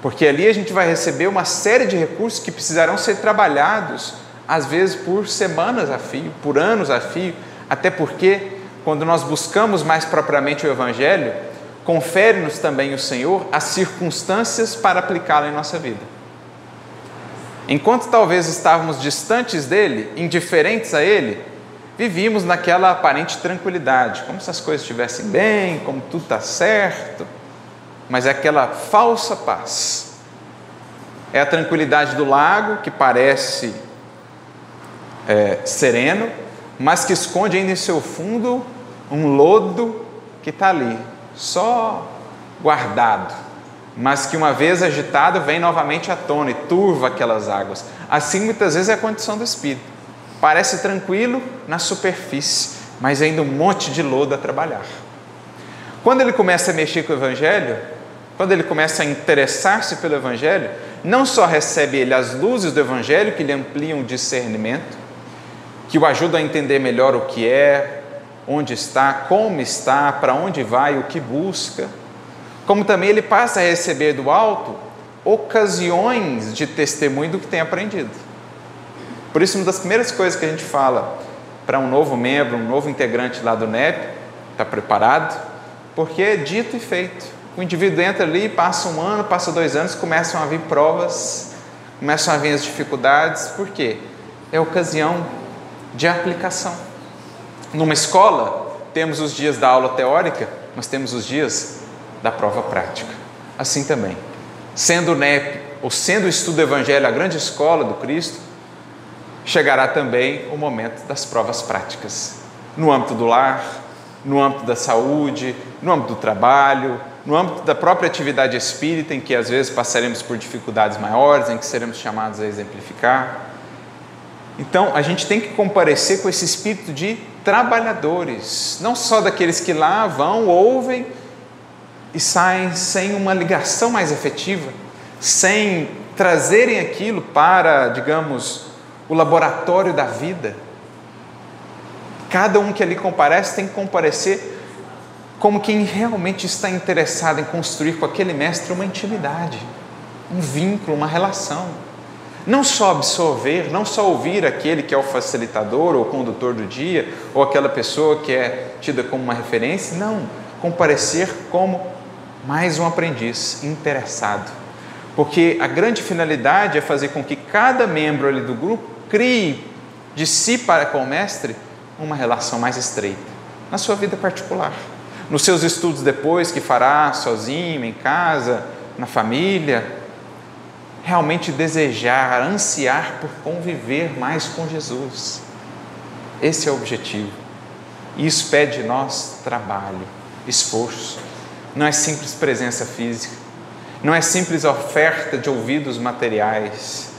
A: porque ali a gente vai receber uma série de recursos que precisarão ser trabalhados, às vezes por semanas a fio, por anos a fio, até porque quando nós buscamos mais propriamente o Evangelho, confere-nos também o Senhor as circunstâncias para aplicá-lo em nossa vida. Enquanto talvez estávamos distantes dele, indiferentes a ele, vivíamos naquela aparente tranquilidade, como se as coisas estivessem bem, como tudo está certo, mas é aquela falsa paz. É a tranquilidade do lago que parece é, sereno, mas que esconde ainda em seu fundo um lodo que está ali, só guardado mas que uma vez agitado vem novamente à tona e turva aquelas águas. Assim muitas vezes é a condição do espírito. Parece tranquilo na superfície, mas ainda um monte de lodo a trabalhar. Quando ele começa a mexer com o evangelho, quando ele começa a interessar-se pelo evangelho, não só recebe ele as luzes do evangelho que lhe ampliam o discernimento, que o ajudam a entender melhor o que é, onde está, como está, para onde vai, o que busca, como também ele passa a receber do alto ocasiões de testemunho do que tem aprendido. Por isso, uma das primeiras coisas que a gente fala para um novo membro, um novo integrante lá do NEP, está preparado, porque é dito e feito. O indivíduo entra ali, passa um ano, passa dois anos, começam a vir provas, começam a vir as dificuldades, por quê? É ocasião de aplicação. Numa escola, temos os dias da aula teórica, mas temos os dias da prova prática. Assim também, sendo o NEP ou sendo o estudo do Evangelho a grande escola do Cristo, chegará também o momento das provas práticas, no âmbito do lar, no âmbito da saúde, no âmbito do trabalho, no âmbito da própria atividade espírita, em que às vezes passaremos por dificuldades maiores, em que seremos chamados a exemplificar. Então, a gente tem que comparecer com esse espírito de trabalhadores, não só daqueles que lá vão, ouvem e saem sem uma ligação mais efetiva, sem trazerem aquilo para, digamos, o laboratório da vida. Cada um que ali comparece tem que comparecer como quem realmente está interessado em construir com aquele mestre uma intimidade, um vínculo, uma relação. Não só absorver, não só ouvir aquele que é o facilitador ou condutor do dia, ou aquela pessoa que é tida como uma referência, não, comparecer como mais um aprendiz interessado. Porque a grande finalidade é fazer com que cada membro ali do grupo crie de si para com o mestre uma relação mais estreita na sua vida particular nos seus estudos depois, que fará sozinho, em casa, na família, realmente desejar, ansiar por conviver mais com Jesus. Esse é o objetivo. E isso pede de nós trabalho, esforço. Não é simples presença física, não é simples oferta de ouvidos materiais,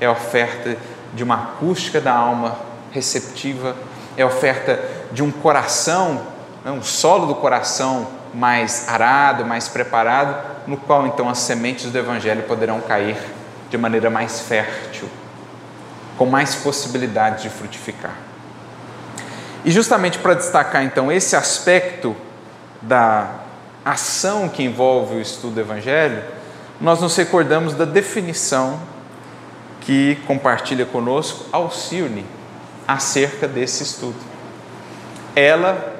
A: é oferta de uma acústica da alma receptiva, é oferta de um coração né, um solo do coração mais arado, mais preparado, no qual então as sementes do Evangelho poderão cair de maneira mais fértil, com mais possibilidade de frutificar. E justamente para destacar então esse aspecto da ação que envolve o estudo do Evangelho, nós nos recordamos da definição que compartilha conosco Alcione acerca desse estudo. Ela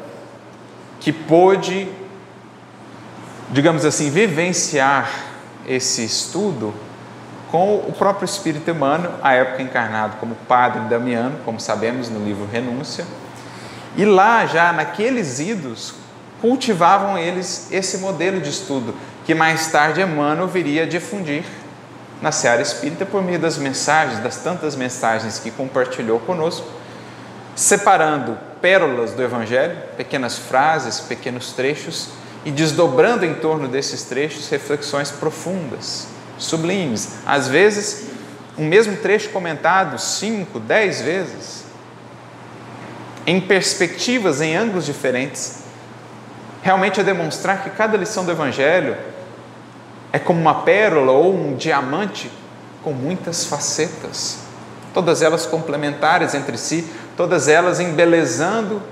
A: que pôde, digamos assim, vivenciar esse estudo com o próprio Espírito Emmanuel, à época encarnado como Padre Damiano, como sabemos no livro Renúncia. E lá, já naqueles idos, cultivavam eles esse modelo de estudo, que mais tarde Emmanuel viria a difundir na Seara Espírita por meio das mensagens, das tantas mensagens que compartilhou conosco, separando pérolas do Evangelho, pequenas frases, pequenos trechos, e desdobrando em torno desses trechos reflexões profundas, sublimes. Às vezes, um mesmo trecho comentado cinco, dez vezes, em perspectivas, em ângulos diferentes, realmente a demonstrar que cada lição do Evangelho é como uma pérola ou um diamante com muitas facetas, todas elas complementares entre si, todas elas embelezando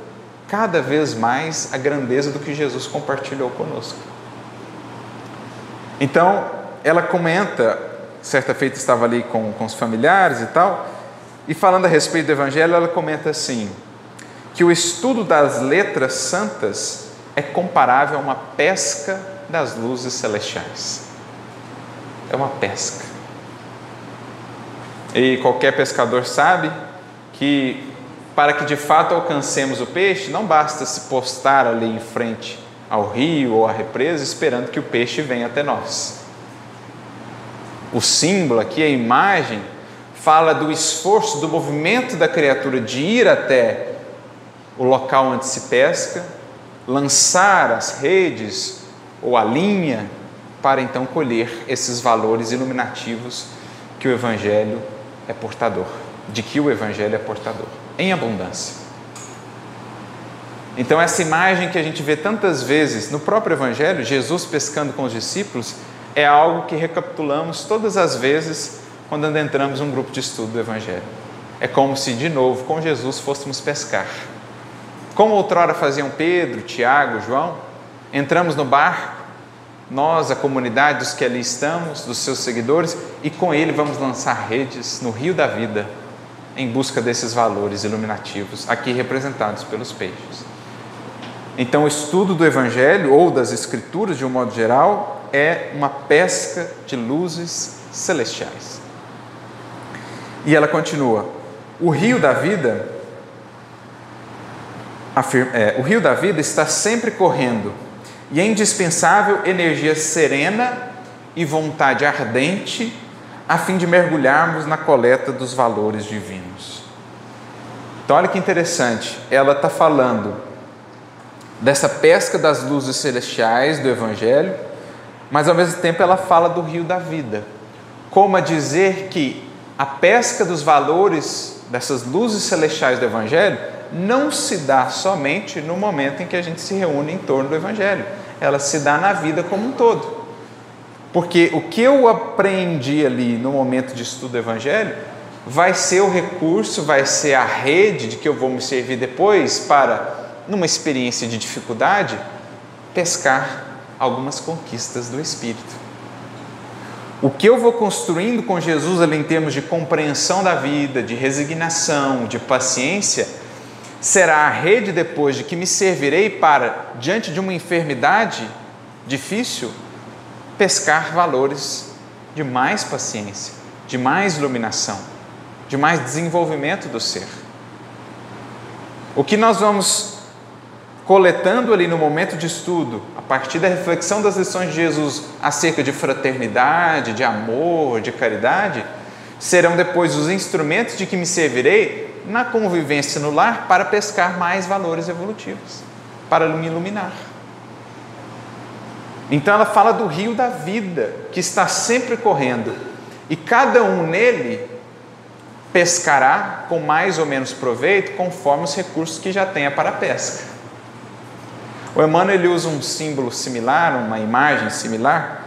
A: cada vez mais a grandeza do que Jesus compartilhou conosco. Então, ela comenta, certa feita estava ali com, com os familiares e tal, e falando a respeito do Evangelho, ela comenta assim: que o estudo das letras santas é comparável a uma pesca das luzes celestiais. É uma pesca. E qualquer pescador sabe que para que de fato alcancemos o peixe, não basta se postar ali em frente ao rio ou à represa esperando que o peixe venha até nós. O símbolo aqui, a imagem, fala do esforço, do movimento da criatura de ir até o local onde se pesca, lançar as redes ou a linha para então colher esses valores iluminativos que o Evangelho é portador, de que o Evangelho é portador em abundância. Então, essa imagem que a gente vê tantas vezes no próprio Evangelho, Jesus pescando com os discípulos, é algo que recapitulamos todas as vezes quando adentramos um grupo de estudo do Evangelho. É como se, de novo, com Jesus fôssemos pescar. Como outrora faziam Pedro, Tiago, João, entramos no barco, nós, a comunidade dos que ali estamos, dos seus seguidores, e com ele vamos lançar redes no rio da vida em busca desses valores iluminativos, aqui representados pelos peixes. Então, o estudo do Evangelho ou das Escrituras, de um modo geral, é uma pesca de luzes celestiais. E ela continua: o rio da vida, é, o rio da vida está sempre correndo e é indispensável energia serena e vontade ardente a fim de mergulharmos na coleta dos valores divinos. Então, olha que interessante, ela está falando dessa pesca das luzes celestiais do Evangelho, mas ao mesmo tempo ela fala do rio da vida, como a dizer que a pesca dos valores dessas luzes celestiais do Evangelho não se dá somente no momento em que a gente se reúne em torno do Evangelho, ela se dá na vida como um todo. Porque o que eu aprendi ali no momento de estudo do Evangelho vai ser o recurso, vai ser a rede de que eu vou me servir depois para, numa experiência de dificuldade, pescar algumas conquistas do Espírito. O que eu vou construindo com Jesus ali em termos de compreensão da vida, de resignação, de paciência, será a rede depois de que me servirei para, diante de uma enfermidade difícil, pescar valores de mais paciência, de mais iluminação, de mais desenvolvimento do ser. O que nós vamos coletando ali no momento de estudo, a partir da reflexão das lições de Jesus acerca de fraternidade, de amor, de caridade, serão depois os instrumentos de que me servirei na convivência no lar para pescar mais valores evolutivos, para me iluminar. Então ela fala do rio da vida, que está sempre correndo, e cada um nele pescará com mais ou menos proveito conforme os recursos que já tenha para a pesca. O Emmanuel ele usa um símbolo similar, uma imagem similar,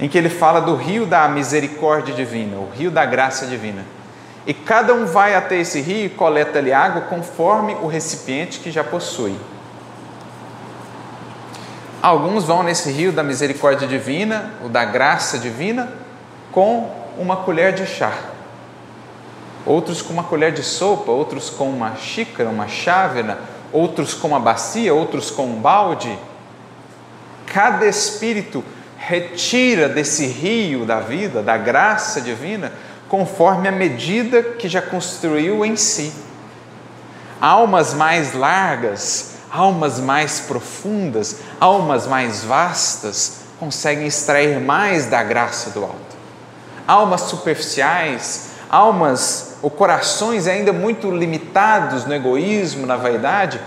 A: em que ele fala do rio da misericórdia divina, o rio da graça divina. E cada um vai até esse rio e coleta ali água conforme o recipiente que já possui. Alguns vão nesse rio da misericórdia divina, o da graça divina, com uma colher de chá. Outros com uma colher de sopa, outros com uma xícara, uma chávena, outros com uma bacia, outros com um balde. Cada espírito retira desse rio da vida, da graça divina, conforme a medida que já construiu em si. Almas mais largas, almas mais profundas, almas mais vastas conseguem extrair mais da graça do alto. Almas superficiais, almas ou corações ainda muito limitados no egoísmo, na vaidade,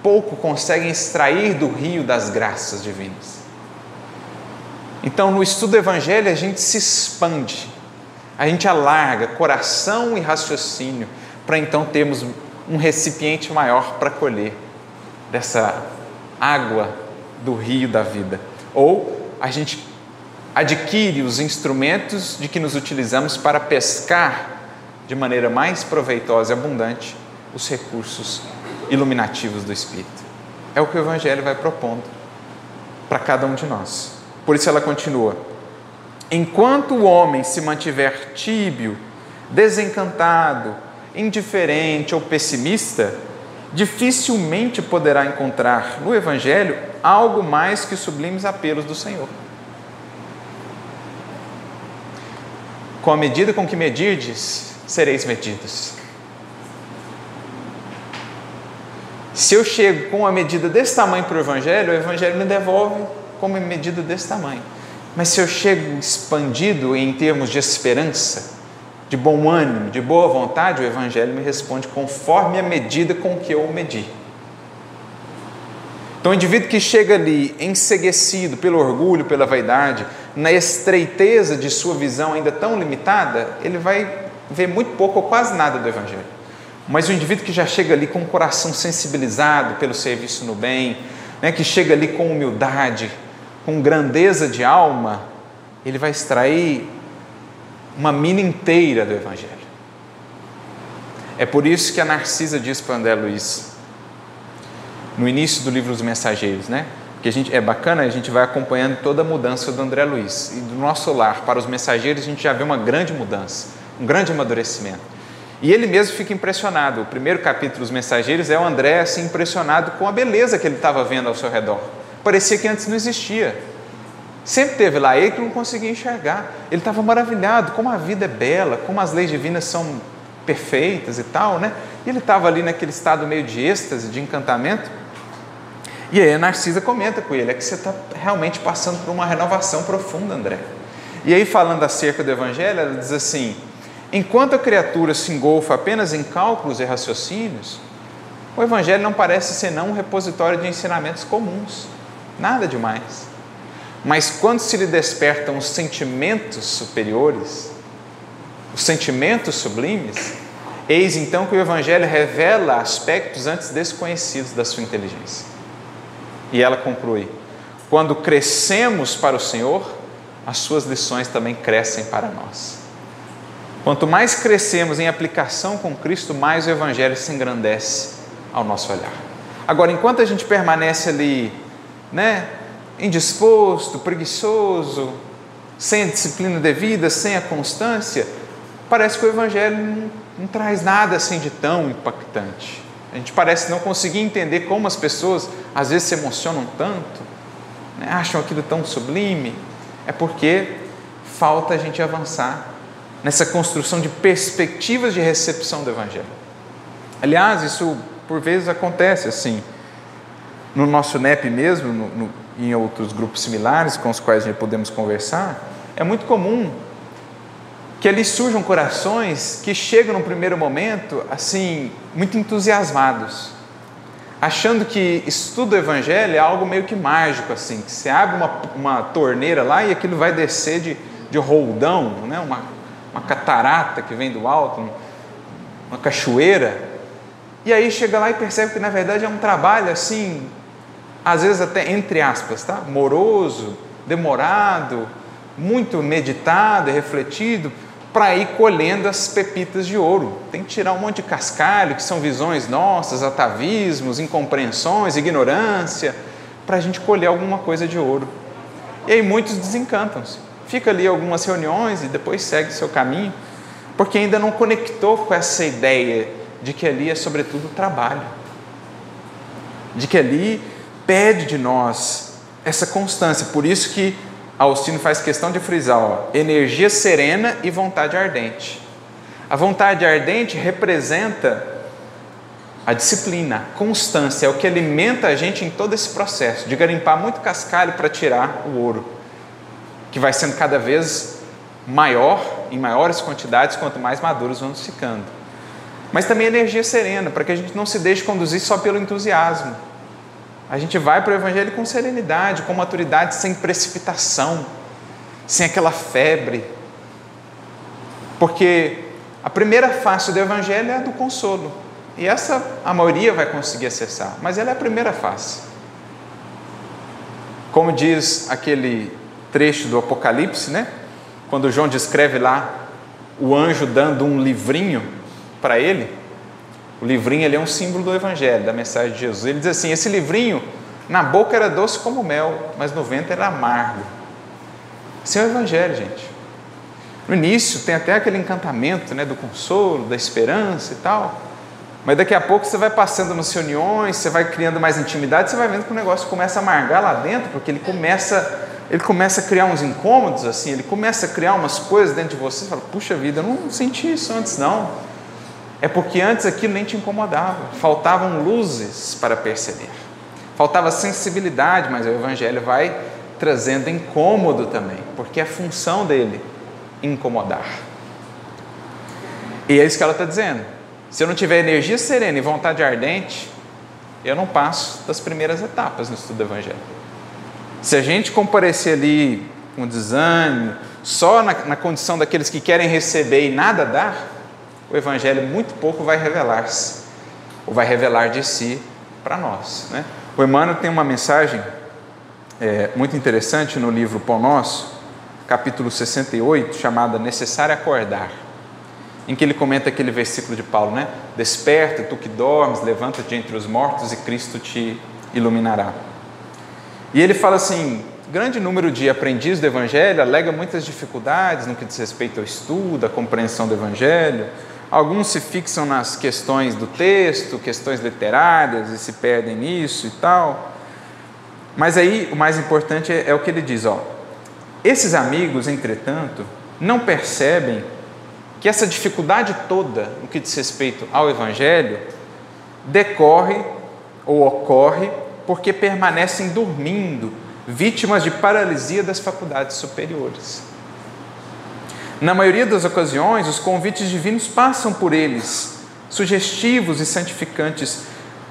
A: pouco conseguem extrair do rio das graças divinas. Então, no estudo do Evangelho, a gente se expande, a gente alarga coração e raciocínio, para então termos um recipiente maior para colher dessa água do rio da vida. Ou a gente adquire os instrumentos de que nos utilizamos para pescar de maneira mais proveitosa e abundante os recursos iluminativos do Espírito. É o que o Evangelho vai propondo para cada um de nós. Por isso ela continua: enquanto o homem se mantiver tíbio, desencantado, indiferente ou pessimista, dificilmente poderá encontrar no Evangelho algo mais que sublimes apelos do Senhor. Com a medida com que medirdes, sereis medidos. Se eu chego com uma medida desse tamanho para o Evangelho, o Evangelho me devolve com uma medida desse tamanho. Mas se eu chego expandido em termos de esperança, de bom ânimo, de boa vontade, o Evangelho me responde conforme a medida com que eu o medi. Então, o indivíduo que chega ali enseguecido pelo orgulho, pela vaidade, na estreiteza de sua visão ainda tão limitada, ele vai ver muito pouco ou quase nada do Evangelho. Mas o indivíduo que já chega ali com o coração sensibilizado pelo serviço no bem, né, que chega ali com humildade, com grandeza de alma, ele vai extrair uma mina inteira do Evangelho. É por isso que a Narcisa diz para André Luiz: no início do livro dos Mensageiros, né? Que a gente é bacana, a gente vai acompanhando toda a mudança do André Luiz e do nosso lar para os mensageiros a gente já vê uma grande mudança, um grande amadurecimento. E ele mesmo fica impressionado. O primeiro capítulo dos Mensageiros é o André assim impressionado com a beleza que ele estava vendo ao seu redor. Parecia que antes não existia. Sempre teve lá ele que não conseguia enxergar. Ele estava maravilhado como a vida é bela, como as leis divinas são perfeitas e tal, né? E ele estava ali naquele estado meio de êxtase, de encantamento. E aí a Narcisa comenta com ele: é que você está realmente passando por uma renovação profunda, André. E aí, falando acerca do Evangelho, ela diz assim: enquanto a criatura se engolfa apenas em cálculos e raciocínios, o Evangelho não parece senão um repositório de ensinamentos comuns, nada demais. Mas quando se lhe despertam os sentimentos superiores, os sentimentos sublimes, eis então que o Evangelho revela aspectos antes desconhecidos da sua inteligência. E ela conclui: quando crescemos para o Senhor, as suas lições também crescem para nós. Quanto mais crescemos em aplicação com Cristo, mais o Evangelho se engrandece ao nosso olhar. Agora, enquanto a gente permanece ali, né, indisposto, preguiçoso, sem a disciplina devida, sem a constância, parece que o Evangelho não, não traz nada assim de tão impactante. A gente parece não conseguir entender como as pessoas às vezes se emocionam tanto, né? acham aquilo tão sublime. É porque falta a gente avançar nessa construção de perspectivas de recepção do Evangelho. Aliás, isso por vezes acontece assim. No nosso NEP mesmo, no, no, em outros grupos similares com os quais gente podemos conversar, é muito comum que ali surjam corações que chegam no primeiro momento assim, muito entusiasmados, achando que estudo o Evangelho é algo meio que mágico, assim, que você abre uma, uma torneira lá e aquilo vai descer de, de roldão, né? uma, uma catarata que vem do alto, uma cachoeira, e aí chega lá e percebe que na verdade é um trabalho assim, às vezes até entre aspas, tá? moroso, demorado, muito meditado e refletido, para ir colhendo as pepitas de ouro. Tem que tirar um monte de cascalho, que são visões nossas, atavismos, incompreensões, ignorância, para a gente colher alguma coisa de ouro. E aí muitos desencantam-se. Fica ali algumas reuniões e depois segue seu caminho, porque ainda não conectou com essa ideia de que ali é sobretudo trabalho. De que ali pede de nós essa constância. Por isso que Austino faz questão de frisar: ó, energia serena e vontade ardente. A vontade ardente representa a disciplina, a constância, é o que alimenta a gente em todo esse processo de garimpar muito cascalho para tirar o ouro, que vai sendo cada vez maior, em maiores quantidades, quanto mais maduros vamos ficando. Mas também energia serena, para que a gente não se deixe conduzir só pelo entusiasmo a gente vai para o Evangelho com serenidade, com maturidade, sem precipitação, sem aquela febre. Porque a primeira face do Evangelho é a do consolo. E essa a maioria vai conseguir acessar, mas ela é a primeira face. Como diz aquele trecho do Apocalipse, né? Quando João descreve lá o anjo dando um livrinho para ele, o livrinho ele é um símbolo do Evangelho, da mensagem de Jesus. Ele diz assim: esse livrinho, na boca era doce como mel, mas no ventre era amargo. Esse é o Evangelho, gente. No início tem até aquele encantamento né, do consolo, da esperança e tal. Mas daqui a pouco você vai passando nas reuniões, você vai criando mais intimidade, você vai vendo que o negócio começa a amargar lá dentro, porque ele começa, ele começa a criar uns incômodos, assim, ele começa a criar umas coisas dentro de você, você fala, puxa vida, eu não senti isso antes não é porque antes aquilo nem te incomodava, faltavam luzes para perceber, faltava sensibilidade, mas o Evangelho vai trazendo incômodo também, porque é função dele incomodar. E é isso que ela está dizendo. Se eu não tiver energia serena e vontade ardente, eu não passo das primeiras etapas no estudo do Evangelho. Se a gente comparecer ali com desânimo, só na, na condição daqueles que querem receber e nada dar, o Evangelho muito pouco vai revelar-se, ou vai revelar de si para nós. Né? O Emmanuel tem uma mensagem é, muito interessante no livro Pão Nosso, capítulo 68, chamada Necessário Acordar, em que ele comenta aquele versículo de Paulo, né? Desperta, tu que dormes, levanta-te entre os mortos e Cristo te iluminará. E ele fala assim: grande número de aprendizes do Evangelho alega muitas dificuldades no que diz respeito ao estudo, à compreensão do Evangelho, Alguns se fixam nas questões do texto, questões literárias e se perdem nisso e tal. Mas aí o mais importante é, é o que ele diz: ó, esses amigos, entretanto, não percebem que essa dificuldade toda no que diz respeito ao Evangelho decorre ou ocorre porque permanecem dormindo, vítimas de paralisia das faculdades superiores. Na maioria das ocasiões, os convites divinos passam por eles, sugestivos e santificantes.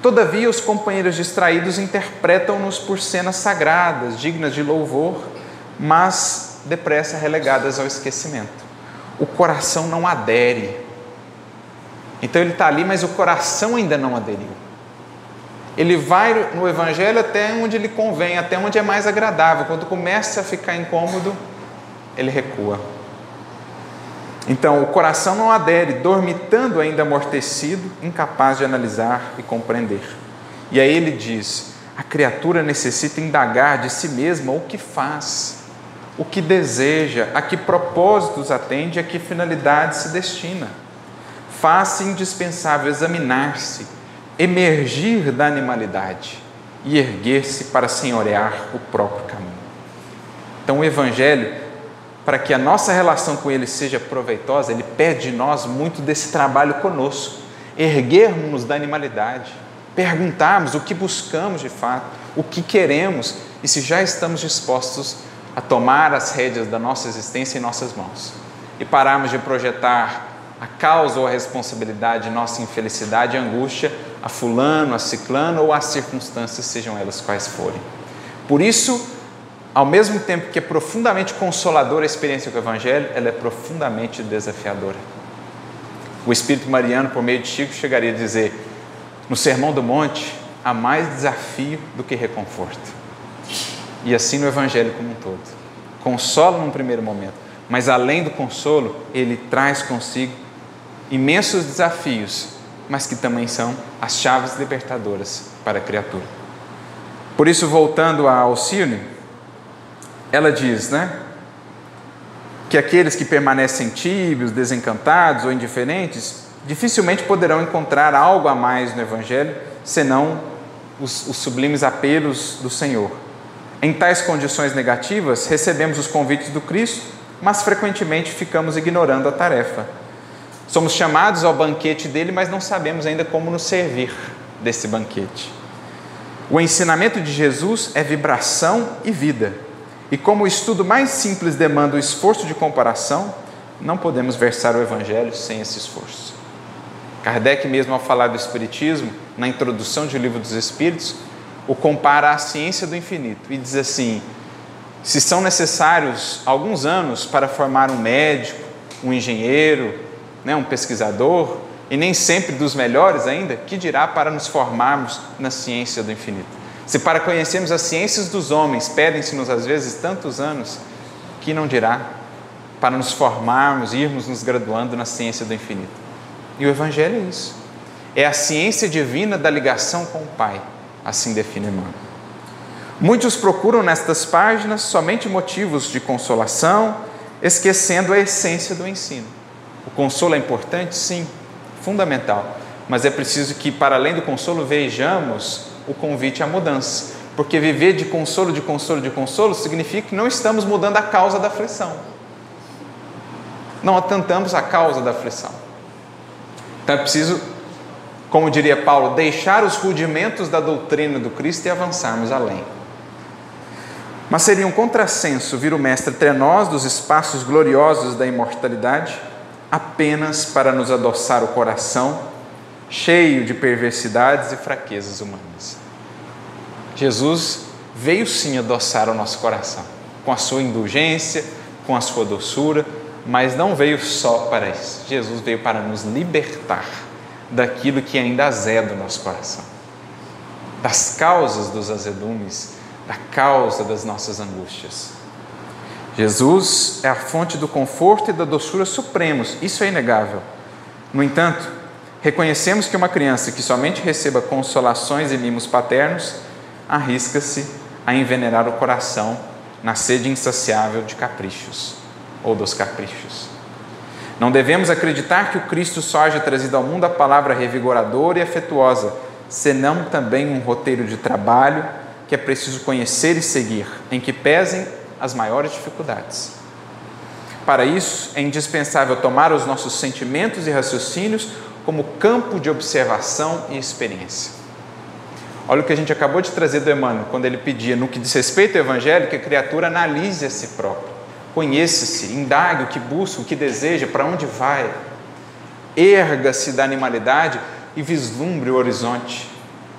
A: Todavia, os companheiros distraídos interpretam-nos por cenas sagradas, dignas de louvor, mas depressa relegadas ao esquecimento. O coração não adere. Então ele está ali, mas o coração ainda não aderiu. Ele vai no Evangelho até onde lhe convém, até onde é mais agradável. Quando começa a ficar incômodo, ele recua. Então, o coração não adere, dormitando ainda amortecido, incapaz de analisar e compreender. E aí ele diz: a criatura necessita indagar de si mesma o que faz, o que deseja, a que propósitos atende, a que finalidade se destina. Faz-se indispensável examinar-se, emergir da animalidade e erguer-se para senhorear o próprio caminho. Então, o Evangelho, para que a nossa relação com Ele seja proveitosa, ele pede de nós muito desse trabalho conosco, erguermos da animalidade, perguntarmos o que buscamos de fato, o que queremos e se já estamos dispostos a tomar as rédeas da nossa existência em nossas mãos e pararmos de projetar a causa ou a responsabilidade de nossa infelicidade e angústia a fulano, a ciclano ou às circunstâncias, sejam elas quais forem. Por isso, ao mesmo tempo que é profundamente consoladora a experiência com o Evangelho, ela é profundamente desafiadora. O Espírito Mariano, por meio de Chico, chegaria a dizer: no Sermão do Monte, há mais desafio do que reconforto. E assim no Evangelho como um todo. Consola num primeiro momento, mas além do consolo, ele traz consigo imensos desafios, mas que também são as chaves libertadoras para a criatura. Por isso, voltando a Alcione, ela diz, né? Que aqueles que permanecem tíbios, desencantados ou indiferentes dificilmente poderão encontrar algo a mais no Evangelho senão os, os sublimes apelos do Senhor. Em tais condições negativas, recebemos os convites do Cristo, mas frequentemente ficamos ignorando a tarefa. Somos chamados ao banquete dele, mas não sabemos ainda como nos servir desse banquete. O ensinamento de Jesus é vibração e vida. E como o estudo mais simples demanda o esforço de comparação, não podemos versar o Evangelho sem esse esforço. Kardec, mesmo ao falar do Espiritismo, na introdução de O Livro dos Espíritos, o compara à ciência do infinito e diz assim: se são necessários alguns anos para formar um médico, um engenheiro, né, um pesquisador, e nem sempre dos melhores ainda, que dirá para nos formarmos na ciência do infinito? Se para conhecermos as ciências dos homens pedem-se-nos às vezes tantos anos, que não dirá para nos formarmos, irmos nos graduando na ciência do infinito? E o Evangelho é isso. É a ciência divina da ligação com o Pai, assim define Emmanuel. Muitos procuram nestas páginas somente motivos de consolação, esquecendo a essência do ensino. O consolo é importante? Sim, fundamental. Mas é preciso que, para além do consolo, vejamos o convite à mudança. Porque viver de consolo, de consolo, de consolo significa que não estamos mudando a causa da aflição. Não atentamos a causa da aflição. Então é preciso, como diria Paulo, deixar os rudimentos da doutrina do Cristo e avançarmos além. Mas seria um contrassenso vir o Mestre entre dos espaços gloriosos da imortalidade apenas para nos adoçar o coração, cheio de perversidades e fraquezas humanas. Jesus veio sim adoçar o nosso coração, com a sua indulgência, com a sua doçura, mas não veio só para isso. Jesus veio para nos libertar daquilo que ainda azeda o nosso coração, das causas dos azedumes, da causa das nossas angústias. Jesus é a fonte do conforto e da doçura supremos, isso é inegável. No entanto, reconhecemos que uma criança que somente receba consolações e mimos paternos arrisca-se a envenenar o coração na sede insaciável de caprichos ou dos caprichos. Não devemos acreditar que o Cristo só haja trazido ao mundo a palavra revigoradora e afetuosa, senão também um roteiro de trabalho que é preciso conhecer e seguir, em que pesem as maiores dificuldades. Para isso, é indispensável tomar os nossos sentimentos e raciocínios como campo de observação e experiência. Olha o que a gente acabou de trazer do Emmanuel, quando ele pedia, no que diz respeito ao Evangelho, que a criatura analise a si própria. Conheça-se, indague o que busca, o que deseja, para onde vai. Erga-se da animalidade e vislumbre o horizonte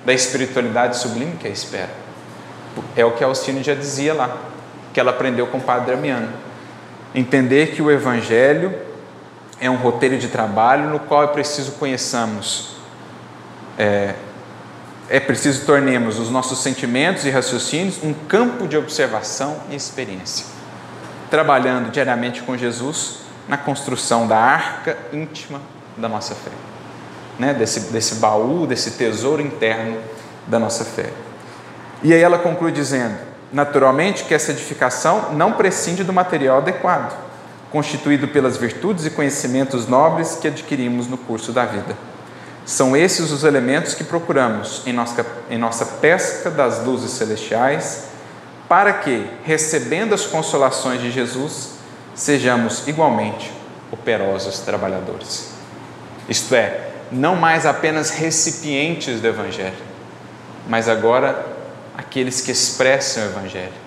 A: da espiritualidade sublime que a espera. É o que Alcine já dizia lá, que ela aprendeu com o Padre Damiano. Entender que o Evangelho é um roteiro de trabalho no qual é preciso conheçamos, é, é preciso tornemos os nossos sentimentos e raciocínios um campo de observação e experiência trabalhando diariamente com Jesus na construção da arca íntima da nossa fé, né? desse, desse baú, desse tesouro interno da nossa fé. E aí ela conclui dizendo: naturalmente que essa edificação não prescinde do material adequado, constituído pelas virtudes e conhecimentos nobres que adquirimos no curso da vida. São esses os elementos que procuramos em nossa, em nossa pesca das luzes celestiais, para que, recebendo as consolações de Jesus, sejamos igualmente operosos trabalhadores. Isto é, não mais apenas recipientes do Evangelho, mas agora aqueles que expressam o Evangelho.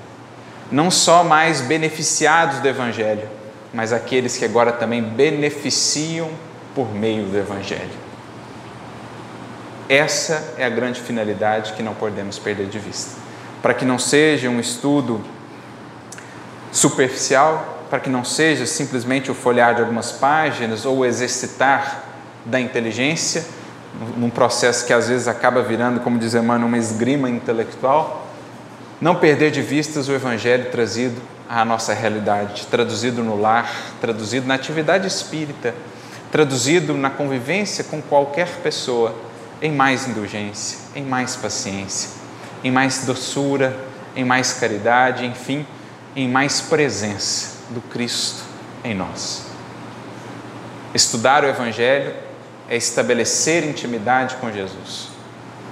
A: Não só mais beneficiados do Evangelho, mas aqueles que agora também beneficiam por meio do Evangelho. Essa é a grande finalidade que não podemos perder de vista. Para que não seja um estudo superficial, para que não seja simplesmente o folhear de algumas páginas ou o exercitar da inteligência, num processo que às vezes acaba virando, como diz Emmanuel, uma esgrima intelectual, não perder de vista o Evangelho trazido à nossa realidade, traduzido no lar, traduzido na atividade espírita, traduzido na convivência com qualquer pessoa, em mais indulgência, em mais paciência, em mais doçura, em mais caridade, enfim, em mais presença do Cristo em nós. Estudar o Evangelho é estabelecer intimidade com Jesus.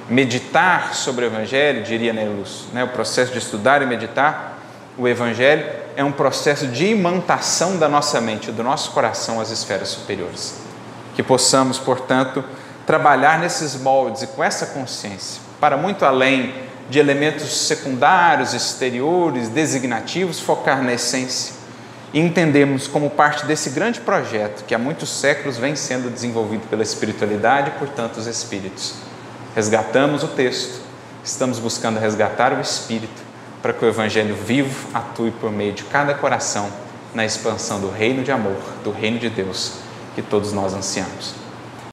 A: Meditar sobre o Evangelho, diria Neilus, né? o processo de estudar e meditar o Evangelho é um processo de imantação da nossa mente, do nosso coração às esferas superiores. Que possamos, portanto, trabalhar nesses moldes e com essa consciência, para muito além de elementos secundários, exteriores, designativos, focar na essência e entendemos como parte desse grande projeto que há muitos séculos vem sendo desenvolvido pela espiritualidade e por tantos espíritos. Resgatamos o texto, estamos buscando resgatar o espírito para que o evangelho vivo atue por meio de cada coração na expansão do reino de amor, do reino de Deus que todos nós ansiamos.